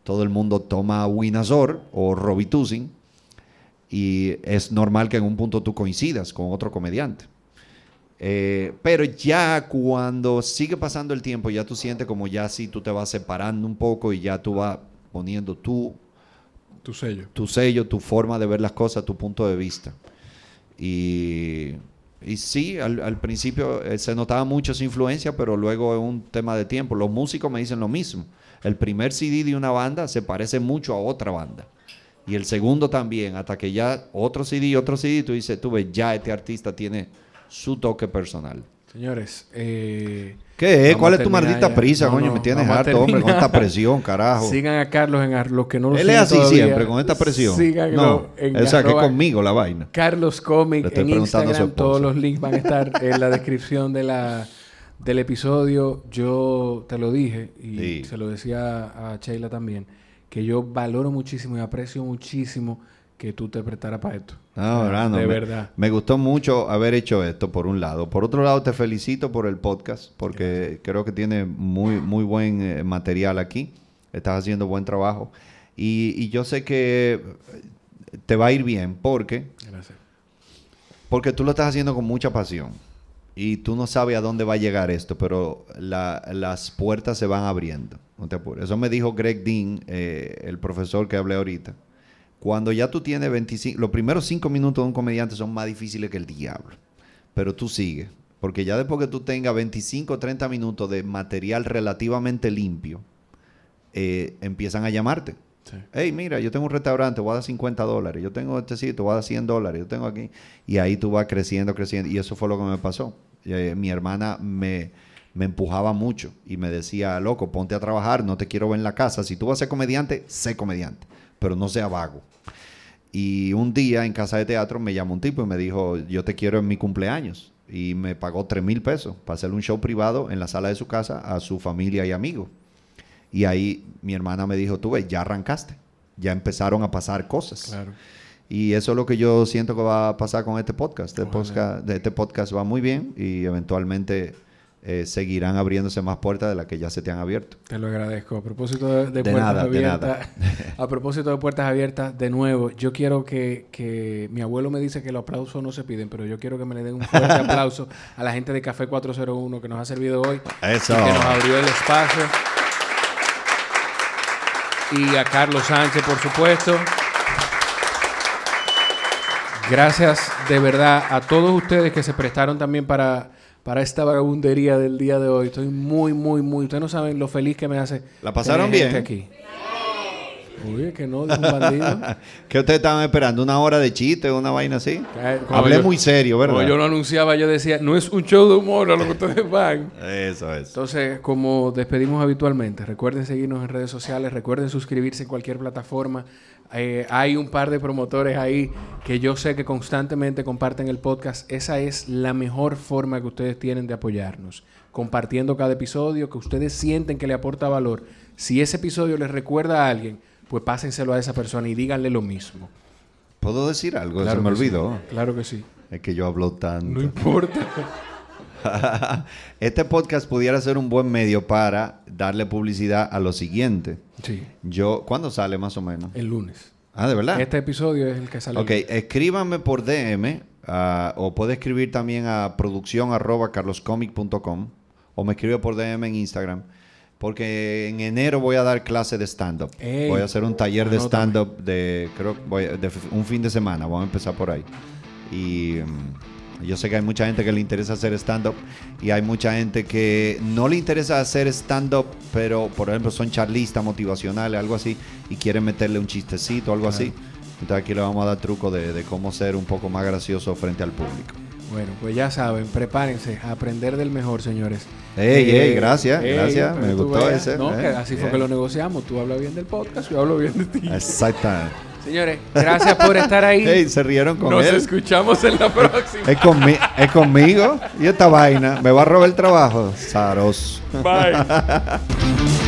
todo el mundo toma Winazor o Robitussin y es normal que en un punto tú coincidas con otro comediante. Eh, pero ya cuando sigue pasando el tiempo, ya tú sientes como ya si tú te vas separando un poco y ya tú vas poniendo tú tu sello. Tu sello, tu forma de ver las cosas, tu punto de vista. Y, y sí, al, al principio eh, se notaba mucho su influencia, pero luego es un tema de tiempo. Los músicos me dicen lo mismo. El primer CD de una banda se parece mucho a otra banda. Y el segundo también, hasta que ya otro CD, otro CD, tú dices, tú ves, ya este artista tiene su toque personal. Señores, eh, ¿Qué es? ¿Cuál es tu maldita prisa, No, coño? no, me tienes harto, hombre, con esta presión, carajo. sigan a Carlos en ar- los que no lo Él es así todavía, siempre, con esta presión. Síganlo no, en o sea, que conmigo la vaina. Carlos Le Comic en Instagram. Todos los links van a estar en la descripción de la, del episodio. Yo te lo dije y Sí. se lo decía a Sheila también, que yo valoro muchísimo y aprecio muchísimo que tú te prestaras para esto. No, O sea, verdad, no, de me, verdad. me gustó mucho haber hecho esto, por un lado. Por otro lado, te felicito por el podcast, porque creo que tiene muy, muy buen eh, material aquí. Estás haciendo buen trabajo. Y, y yo sé que te va a ir bien, porque, Gracias. porque tú lo estás haciendo con mucha pasión. Y tú no sabes a dónde va a llegar esto, pero la- las puertas se van abriendo. No te apures. Eso me dijo Greg Dean, eh, el profesor que hablé ahorita. Cuando ya tú tienes 25, los primeros cinco minutos de un comediante son más difíciles que el diablo. Pero tú sigues. Porque ya después que tú tengas 25 o 30 minutos de material relativamente limpio, eh, empiezan a llamarte. Sí. Hey, mira, yo tengo un restaurante, voy a dar 50 dólares. Yo tengo este sitio, voy a dar 100 dólares. Yo tengo aquí. Y ahí tú vas creciendo, creciendo. Y eso fue lo que me pasó. Eh, mi hermana me, me empujaba mucho y me decía, loco, ponte a trabajar, no te quiero ver en la casa. Si tú vas a ser comediante, sé comediante, pero no sea vago. Y un día en casa de teatro me llamó un tipo y me dijo, yo te quiero en mi cumpleaños. Y me pagó 3 mil pesos para hacer un show privado en la sala de su casa a su familia y amigos. Y ahí mi hermana me dijo, tú ves, ya arrancaste. Ya empezaron a pasar cosas. Claro. Y eso es lo que yo siento que va a pasar con este podcast. Este, Ojalá. podcast, este podcast va muy bien y eventualmente eh, seguirán abriéndose más puertas de las que ya se te han abierto. Te lo agradezco. A propósito de, de De puertas nada, de abiertas, a propósito de puertas abiertas, de nuevo, yo quiero que, que mi abuelo me dice que los aplausos no se piden, pero yo quiero que me le den un fuerte aplauso a la gente de Café 401 que nos ha servido hoy Eso. y que nos abrió el espacio. Y a Carlos Sánchez, por supuesto. Gracias de verdad a todos ustedes que se prestaron también para, para esta vagabundería del día de hoy. Estoy muy, muy, muy... Ustedes no saben lo feliz que me hace. ¿La pasaron gente bien? aquí. Uy, es que no, dijo un bandido. ¿Qué ustedes estaban esperando? ¿Una hora de chiste o una vaina así? Hablé yo- muy serio, ¿verdad? Como yo lo anunciaba, yo decía, no es un show de humor a lo que ustedes van. Eso es. Entonces, como despedimos habitualmente, recuerden seguirnos en redes sociales, recuerden suscribirse en cualquier plataforma. Eh, hay un par de promotores ahí que yo sé que constantemente comparten el podcast. Esa es la mejor forma que ustedes tienen de apoyarnos. Compartiendo cada episodio que ustedes sienten que le aporta valor. Si ese episodio les recuerda a alguien, pues pásenselo a esa persona y díganle lo mismo. ¿Puedo decir algo? Claro Se me sí. olvidó. Claro que sí. Es que yo hablo tanto. No importa. este podcast pudiera ser un buen medio para darle publicidad a lo siguiente. Sí. Yo, ¿cuándo sale más o menos? El lunes. Ah, ¿de verdad? Este episodio es el que sale. el Ok, escríbanme por DM ah, o puede escribir también a producción arroba carloscomic.com o me escribe por DM en Instagram porque en enero voy a dar clase de stand-up. Voy a hacer un taller de stand-up de, creo, voy un fin de semana. Vamos a empezar por ahí. Y mm, yo sé que hay mucha gente que le interesa hacer stand-up y hay mucha gente que no le interesa hacer stand-up, pero por ejemplo son charlistas motivacionales, algo así, y quieren meterle un chistecito, algo así. Entonces aquí le vamos a dar truco de, de cómo ser un poco más gracioso frente al público. Bueno, pues ya saben, prepárense a aprender del mejor, señores. Ey, Eh, ey, gracias, gracias, pero me gustó ese, No, eh, que así fue que lo negociamos. Tú hablas bien del podcast, yo hablo bien de ti. Exactamente. Señores, gracias por estar ahí. Ey, se rieron con Nos él. escuchamos en la próxima. Es, conmi- es conmigo y esta vaina me va a robar el trabajo. Saros. Bye.